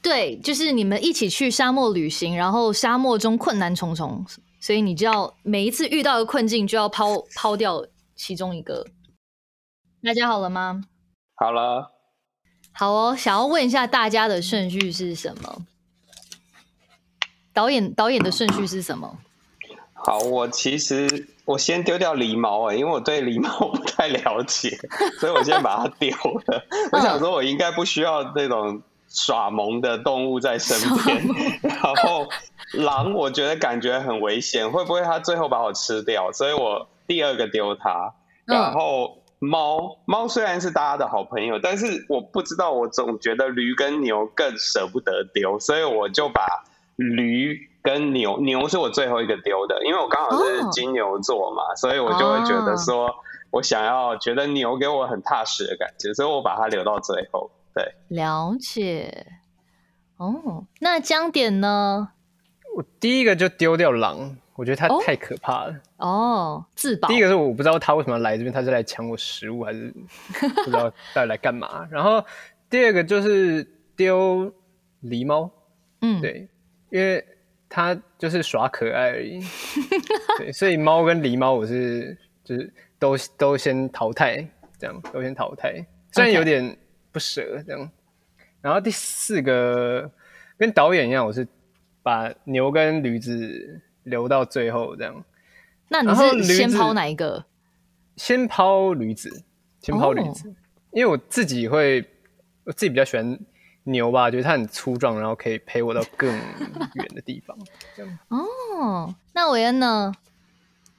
对，就是你们一起去沙漠旅行，然后沙漠中困难重重，所以你就要每一次遇到的困境就要抛抛掉其中一个。大家好了吗？好了，好哦，想要问一下大家的顺序是什么？导演导演的顺序是什么？好，我其实我先丢掉狸猫啊，因为我对狸猫 不太了解，所以我先把它丢了。我想说，我应该不需要那种耍萌的动物在身边。然后狼，我觉得感觉很危险，会不会它最后把我吃掉？所以我第二个丢它。然后猫，猫虽然是大家的好朋友，但是我不知道，我总觉得驴跟牛更舍不得丢，所以我就把驴跟牛，牛是我最后一个丢的，因为我刚好是金牛座嘛，所以我就会觉得说我想要觉得牛给我很踏实的感觉，所以我把它留到最后。对，了解。哦，那江点呢？我第一个就丢掉狼，我觉得它太可怕了。哦，自保。第一个是我不知道他为什么要来这边，他是来抢我食物还是 不知道到底来干嘛。然后第二个就是丢狸猫，嗯，对，因为它就是耍可爱而已。对，所以猫跟狸猫我是就是都都先淘汰，这样都先淘汰，虽然有点不舍这样。然后第四个跟导演一样，我是把牛跟驴子留到最后这样。那你是先子抛哪一个？先抛驴子，先抛驴子，因为我自己会，我自己比较喜欢牛吧，觉得它很粗壮，然后可以陪我到更远的地方。这样，哦，那韦恩呢？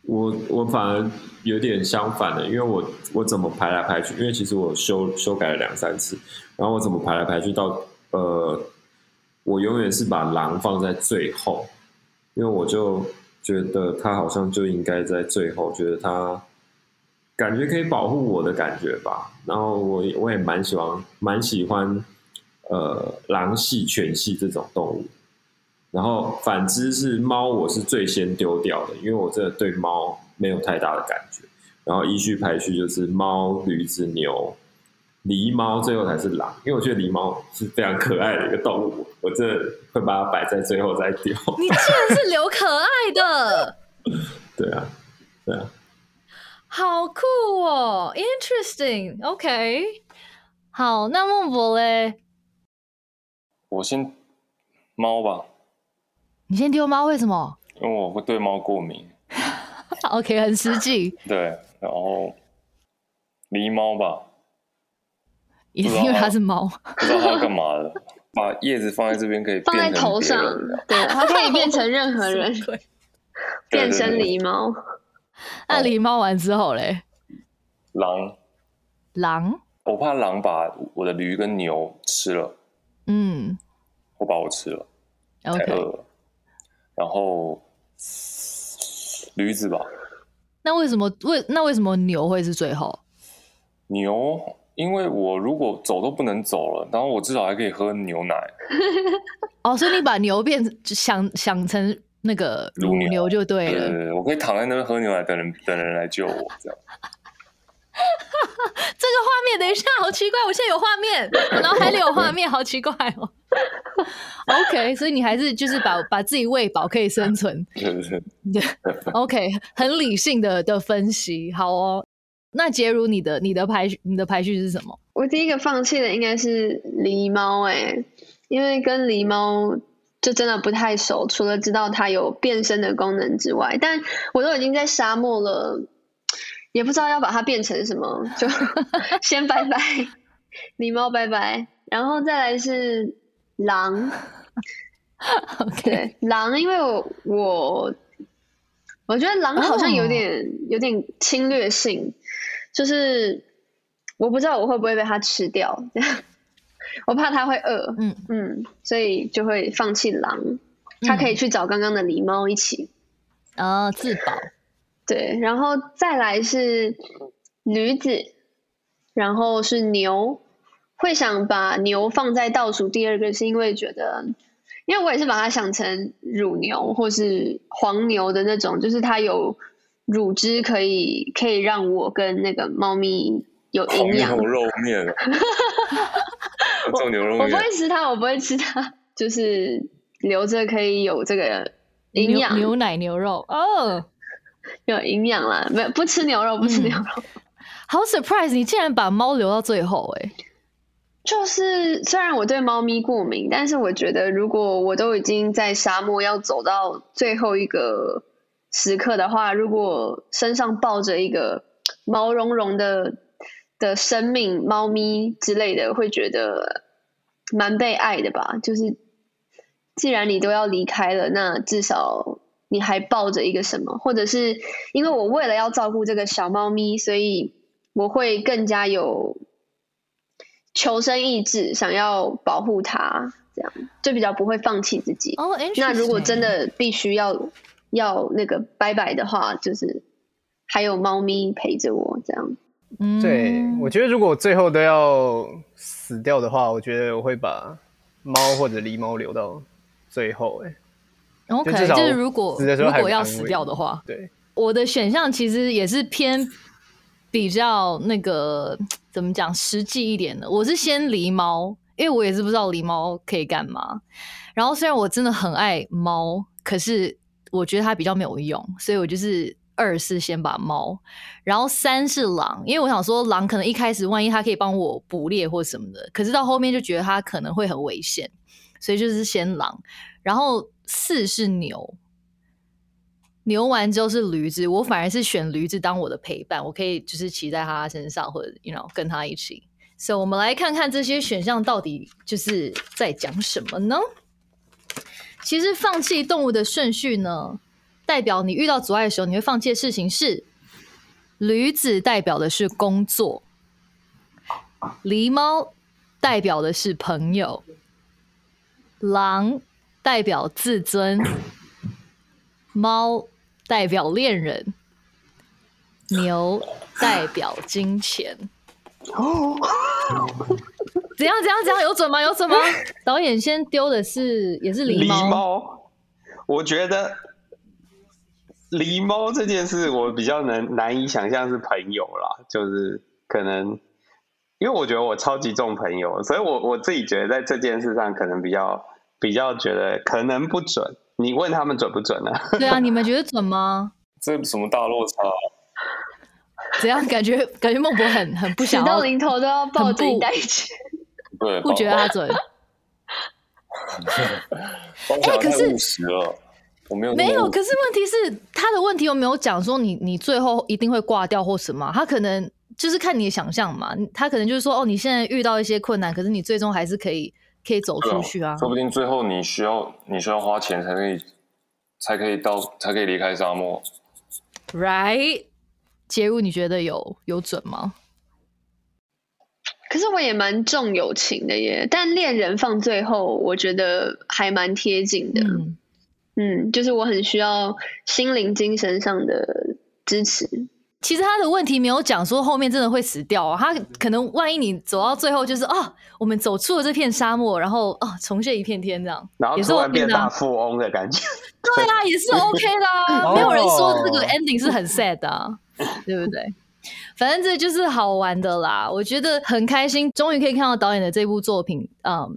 我我反而有点相反的，因为我我怎么排来排去，因为其实我修修改了两三次，然后我怎么排来排去到呃，我永远是把狼放在最后，因为我就觉得它好像就应该在最后，觉得它感觉可以保护我的感觉吧。然后我我也蛮喜欢蛮喜欢呃狼系犬系这种动物。然后反之是猫，我是最先丢掉的，因为我真的对猫没有太大的感觉。然后依序排序就是猫、驴子、牛、狸猫，最后才是狼，因为我觉得狸猫是非常可爱的一个动物，我真的会把它摆在最后再丢。你竟然是留可爱的，对啊，对啊，好酷哦！Interesting。OK，好，那孟博嘞？我先猫吧，你先丢猫，为什么因为我会对猫过敏。OK，很实际，对，然后狸猫吧，也是因为它是猫。不知道它干嘛的。把叶子放在这边可以放在头上，对，它可以变成任何人，对变身狸猫。那狸猫完之后嘞，狼，狼，我怕狼把我的驴跟牛吃了，嗯或把我吃了，太饿。然后驴子吧，那为什么为那为什么牛会是最后？牛，因为我如果走都不能走了，然后我至少还可以喝牛奶。哦，所以你把牛变成想想成那个乳牛就对了。对对对，我可以躺在那边喝牛奶，等人等人来救我，这样。这个画面，等一下，好奇怪，我现在有画面，我脑海里有画面，好奇怪哦。OK，所以你还是就是把把自己喂饱，可以生存。OK，很理性的的分析，好哦。那杰如，你的你的排序你的排序是什么？我第一个放弃的应该是狸猫，哎，因为跟狸猫就真的不太熟，除了知道它有变身的功能之外，但我都已经在沙漠了，也不知道要把它变成什么，就 先拜拜，狸猫拜拜，然后再来是狼 对，狼，因为我我我觉得狼好像有点、有点侵略性，就是我不知道我会不会被它吃掉，我怕它会饿，嗯嗯，所以就会放弃狼，它可以去找刚刚的狸猫一起，哦、自保。对，然后再来是驴子，然后是牛，会想把牛放在倒数第二个，是因为觉得，因为我也是把它想成乳牛或是黄牛的那种，就是它有乳汁可以可以让我跟那个猫咪有黄营养牛，肉。面，做牛肉我不面会吃它，我不会吃它，就是留着可以有这个营牛养，牛奶牛肉哦，有营养啦。没有不吃牛肉，不吃嗯牛肉。好 surprise！你竟然把猫留到最后、欸，就是虽然我对猫咪过敏，但是我觉得如果我都已经在沙漠要走到最后一个时刻的话，如果身上抱着一个毛茸茸的的生命，猫咪之类的，会觉得蛮被爱的吧。就是既然你都要离开了，那至少你还抱着一个什么，或者是因为我为了要照顾这个小猫咪，所以我会更加有求生意志，想要保护它，这样就比较不会放弃自己。哦，那如果真的必须要要那个拜拜的话，就是还有猫咪陪着我这样。嗯对，我觉得如果最后都要死掉的话，我觉得我会把猫或者狸猫留到最后、欸。OK，就至少就是如果如果要死掉的话，对，我的选项其实也是偏比较那个怎么讲实际一点的。我是先狸猫，因为我也是不知道狸猫可以干嘛。然后虽然我真的很爱猫，可是我觉得它比较没有用，所以我就是二是先把猫，然后三是狼，因为我想说狼可能一开始万一它可以帮我捕猎或什么的，可是到后面就觉得它可能会很危险，所以就是先狼，然后四是牛。牛完之后是驴子，我反而是选驴子当我的陪伴，我可以就是骑在它身上，或者 you know 跟它一起。所以，我们来看看这些选项到底就是在讲什么呢？其实，放弃动物的顺序呢，代表你遇到阻碍的时候，你会放弃的事情是：驴子代表的是工作，狸猫代表的是朋友，狼代表自尊，猫代表恋人，牛代表金钱。哦，怎样怎样怎样有准吗？有准吗？导演先丢的是也是狸猫，狸猫，我觉得狸猫这件事我比较难难以想象是朋友啦，就是可能因为我觉得我超级重朋友，所以我我自己觉得在这件事上可能比较比较觉得可能不准。你问他们准不准呢、对啊，你们觉得准吗？这什么大落差？怎样感觉感觉孟博很很不死到想要，临头都要抱着很不一袋钱。对，不觉得他准？哎可是务实了，我没有没有，可是问题是他的问题有没有讲说你你最后一定会挂掉或什么？他可能就是看你的想象嘛，他可能就是说哦，你现在遇到一些困难，可是你最终还是可以可以走出去啊。说不定最后你需要你需要花钱才可以才可以到才可以离开沙漠。Right？杰如，你觉得有有准吗？可是我也蛮重友情的耶，但恋人放最后，我觉得还蛮贴近的。嗯，嗯，就是我很需要心灵、精神上的支持。其实他的问题没有讲说后面真的会死掉啊，他可能万一你走到最后就是哦，我们走出了这片沙漠，然后哦重现一片天这样，也是然后突然 OK 变大富翁的感觉。对啊，也是 OK 的没有人说这个 ending 是很 sad 的、啊，对不对？反正这就是好玩的啦，我觉得很开心，终于可以看到导演的这部作品。嗯，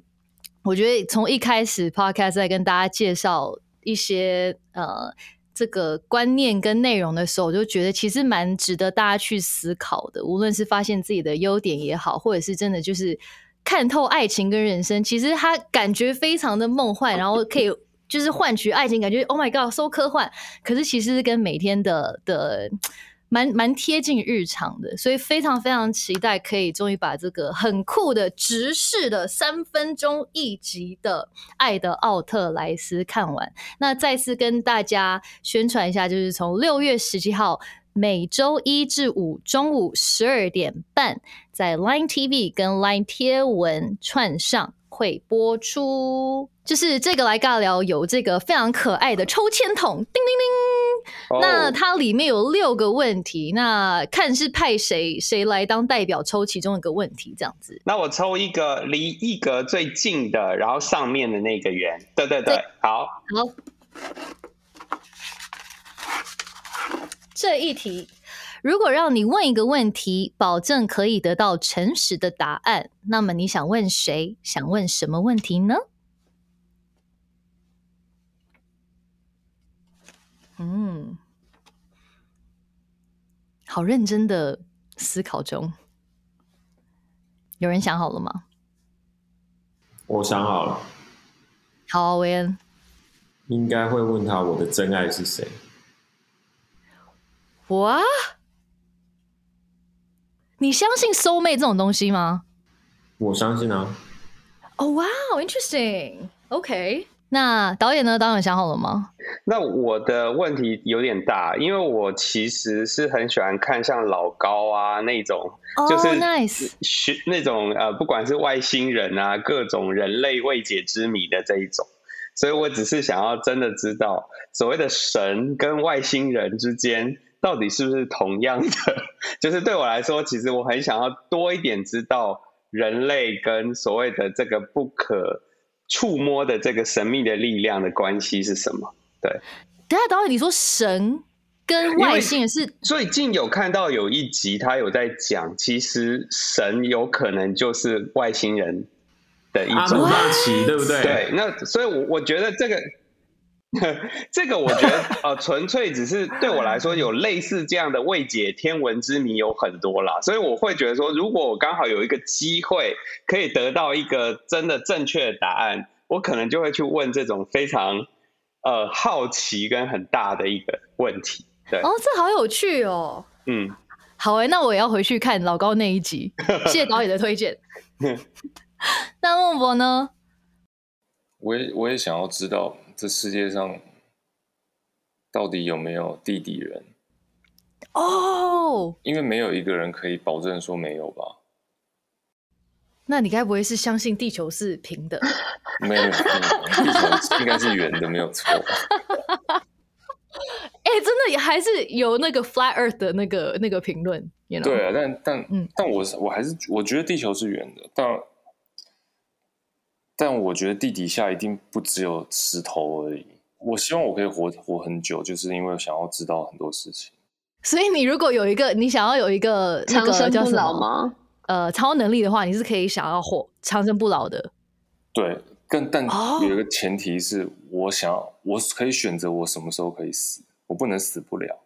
我觉得从一开始 podcast 在跟大家介绍一些呃这个观念跟内容的时候，我就觉得其实蛮值得大家去思考的。无论是发现自己的优点也好，或者是真的就是看透爱情跟人生，其实他感觉非常的梦幻，然后可以。就是换取爱情，感觉 Oh my God，so 科幻。可是其实是跟每天的的蛮蛮贴近日常的，所以非常非常期待可以终于把这个很酷的直视的三分钟一集的《爱的奥特莱斯》看完。那再次跟大家宣传一下，就是从六月十七号。每周一至五中午十二点半，在 Line TV 跟 Line 贴文串上会播出。就是这个来尬聊有这个非常可爱的抽签筒，叮叮叮。那哦它里面有六个问题，那看是派谁谁来当代表抽其中一个问题，这样子。那我抽一个离一格最近的，然后上面的那个圆。对对对，好，好，这一题，如果让你问一个问题，保证可以得到诚实的答案，那么你想问谁？想问什么问题呢？嗯，好认真的思考中。有人想好了吗？我想好了，好啊，维恩。应该会问他我的真爱是谁。哇，你相信 soul mate 这种东西吗？我相信啊。哦，哇，interesting。OK，那导演呢？导演想好了吗？那我的问题有点大，因为我其实是很喜欢看像老高啊那种，就是 nice 学那种呃，不管是外星人啊，各种人类未解之谜的这一种。所以我只是想要真的知道，所谓的神跟外星人之间到底是不是同样的？就是对我来说，其实我很想要多一点知道人类跟所谓的这个不可触摸的这个神秘的力量的关系是什么？对。等下导演，你说神跟外星人是？最近有看到有一集，他有在讲，其实神有可能就是外星人。的一种对不对？对，那所以，我我觉得这个，这个我觉得呃，纯粹只是对我来说，有类似这样的未解天文之谜有很多啦，所以我会觉得说，如果我刚好有一个机会可以得到一个真的正确的答案，我可能就会去问这种非常呃好奇跟很大的一个问题。对，哦，这好有趣哦。嗯，好哎，那我也要回去看老高那一集，谢谢导演的推荐。那孟博呢？我也我也想要知道这世界上到底有没有地底人哦，因为没有一个人可以保证说没有吧？那你该不会是相信地球是平的？没有，地球应该是圆的，没有错。哎，真的也还是有那个 flat earth 的那个那个评论，对啊，但但嗯，但我我还是我觉得地球是圆的，但。但我觉得地底下一定不只有石头而已。我希望我可以活活很久，就是因为想要知道很多事情。所以你如果有一个你想要有一个长生不老吗？呃，超能力的话，你是可以想要活长生不老的。对，但但有一个前提是我想要，我可以选择我什么时候可以死，我不能死不了。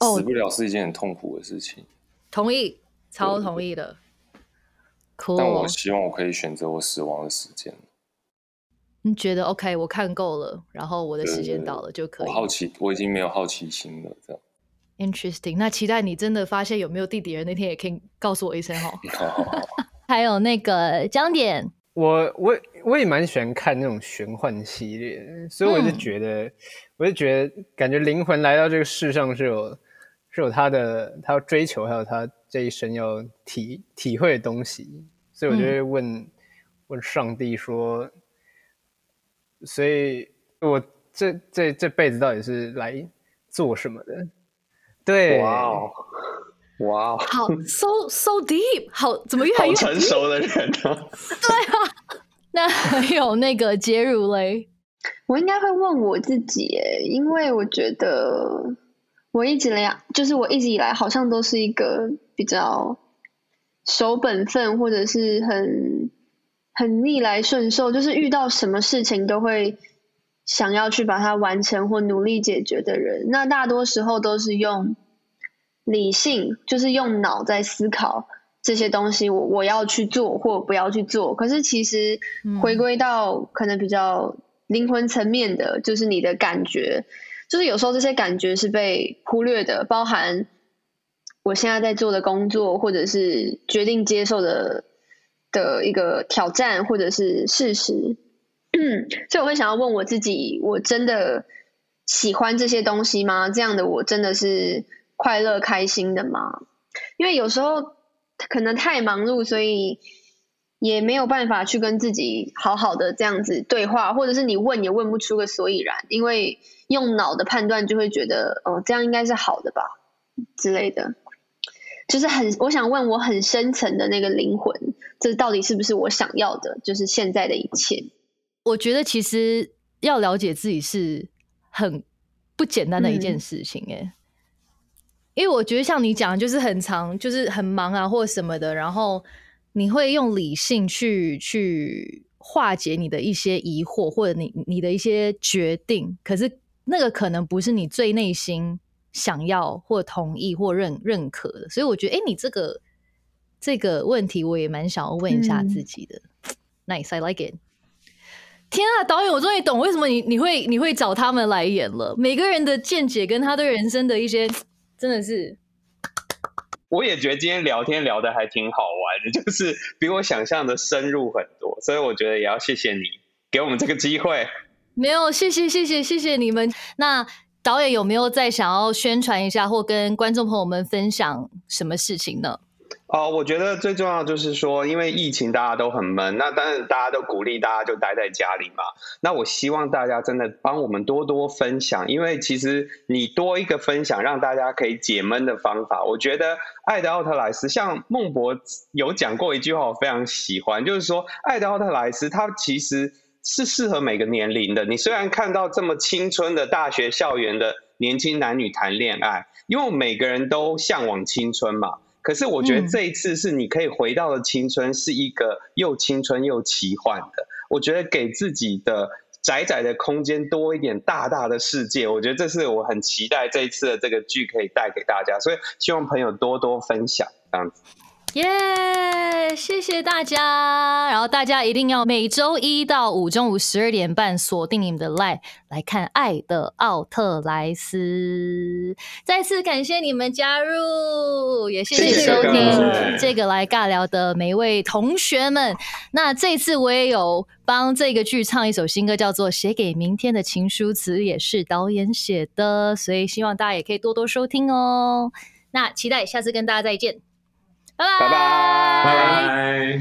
死不了是一件很痛苦的事情。同意，超同意的。但我希望我可以选择我死亡的时间。你觉得 OK？我看够了，然后我的时间到了就可以。我好奇，我已经没有好奇心了。这样 interesting。那期待你真的发现有没有地底人那天也可以告诉我一声哈。还有那个江点，我我我也蛮喜欢看那种玄幻系列，所以我就觉得，我就觉得感觉灵魂来到这个世上是有是有他的他要追求，还有他。这一生要体体会的东西，所以我就会问问上帝说：“所以我这这这辈子到底是来做什么的？”对，哇哦，哇哦，好，so so deep，好，怎么越来越成熟的人呢？对啊，那还有那个杰如嘞，我应该会问我自己，诶，因为我觉得我一直来，就是我一直以来好像都是一个。比较守本分，或者是很很逆来顺受，就是遇到什么事情都会想要去把它完成或努力解决的人。那大多时候都是用理性，就是用脑在思考这些东西，我我要去做或不要去做。可是其实回归到可能比较灵魂层面的，就是你的感觉，就是有时候这些感觉是被忽略的，包含。我现在在做的工作，或者是决定接受的的一个挑战，或者是事实，所以我会想要问我自己：我真的喜欢这些东西吗？这样的我真的是快乐开心的吗？因为有时候可能太忙碌，所以也没有办法去跟自己好好的这样子对话，或者是你问也问不出个所以然，因为用脑的判断就会觉得，哦，这样应该是好的吧之类的。就是很，我想问我很深层的那个灵魂，这到底是不是我想要的？就是现在的一切。我觉得其实要了解自己是很不简单的一件事情，哎，因为我觉得像你讲，就是很长，就是很忙啊，或什么的，然后你会用理性去去化解你的一些疑惑，或者你你的一些决定，可是那个可能不是你最内心想要或同意或认认可的，所以我觉得，哎，你这个这个问题，我也蛮想要问一下自己的。Nice，I like it。天啊，导演，我终于懂为什么你你会你会找他们来演了。每个人的见解跟他对人生的一些，真的是，我也觉得今天聊天聊的还挺好玩的，就是比我想象的深入很多，所以我觉得也要谢谢你给我们这个机会。没有，谢谢谢谢谢谢你们。那导演有没有再想要宣传一下，或跟观众朋友们分享什么事情呢？哦，我觉得最重要就是说，因为疫情大家都很闷，那当然大家都鼓励大家就待在家里嘛。那我希望大家真的帮我们多多分享，因为其实你多一个分享，让大家可以解闷的方法。我觉得《爱的奥特莱斯》像孟博有讲过一句话，我非常喜欢，就是说《爱的奥特莱斯》它其实是适合每个年龄的。你虽然看到这么青春的大学校园的年轻男女谈恋爱，因为每个人都向往青春嘛。可是我觉得这一次是你可以回到的青春，是一个又青春又奇幻的。我觉得给自己的窄窄的空间多一点大大的世界，我觉得这是我很期待这一次的这个剧可以带给大家，所以希望朋友多多分享这样子。耶！谢谢大家，然后大家一定要每周一到五中午十二点半锁定你们的 live 来看《爱的奥特莱斯》。再次感谢你们加入，也谢谢收听这个来尬聊的每一位同学们。那这次我也有帮这个剧唱一首新歌，叫做《写给明天的情书》，词也是导演写的，所以希望大家也可以多多收听哦。那期待下次跟大家再见。拜拜拜拜。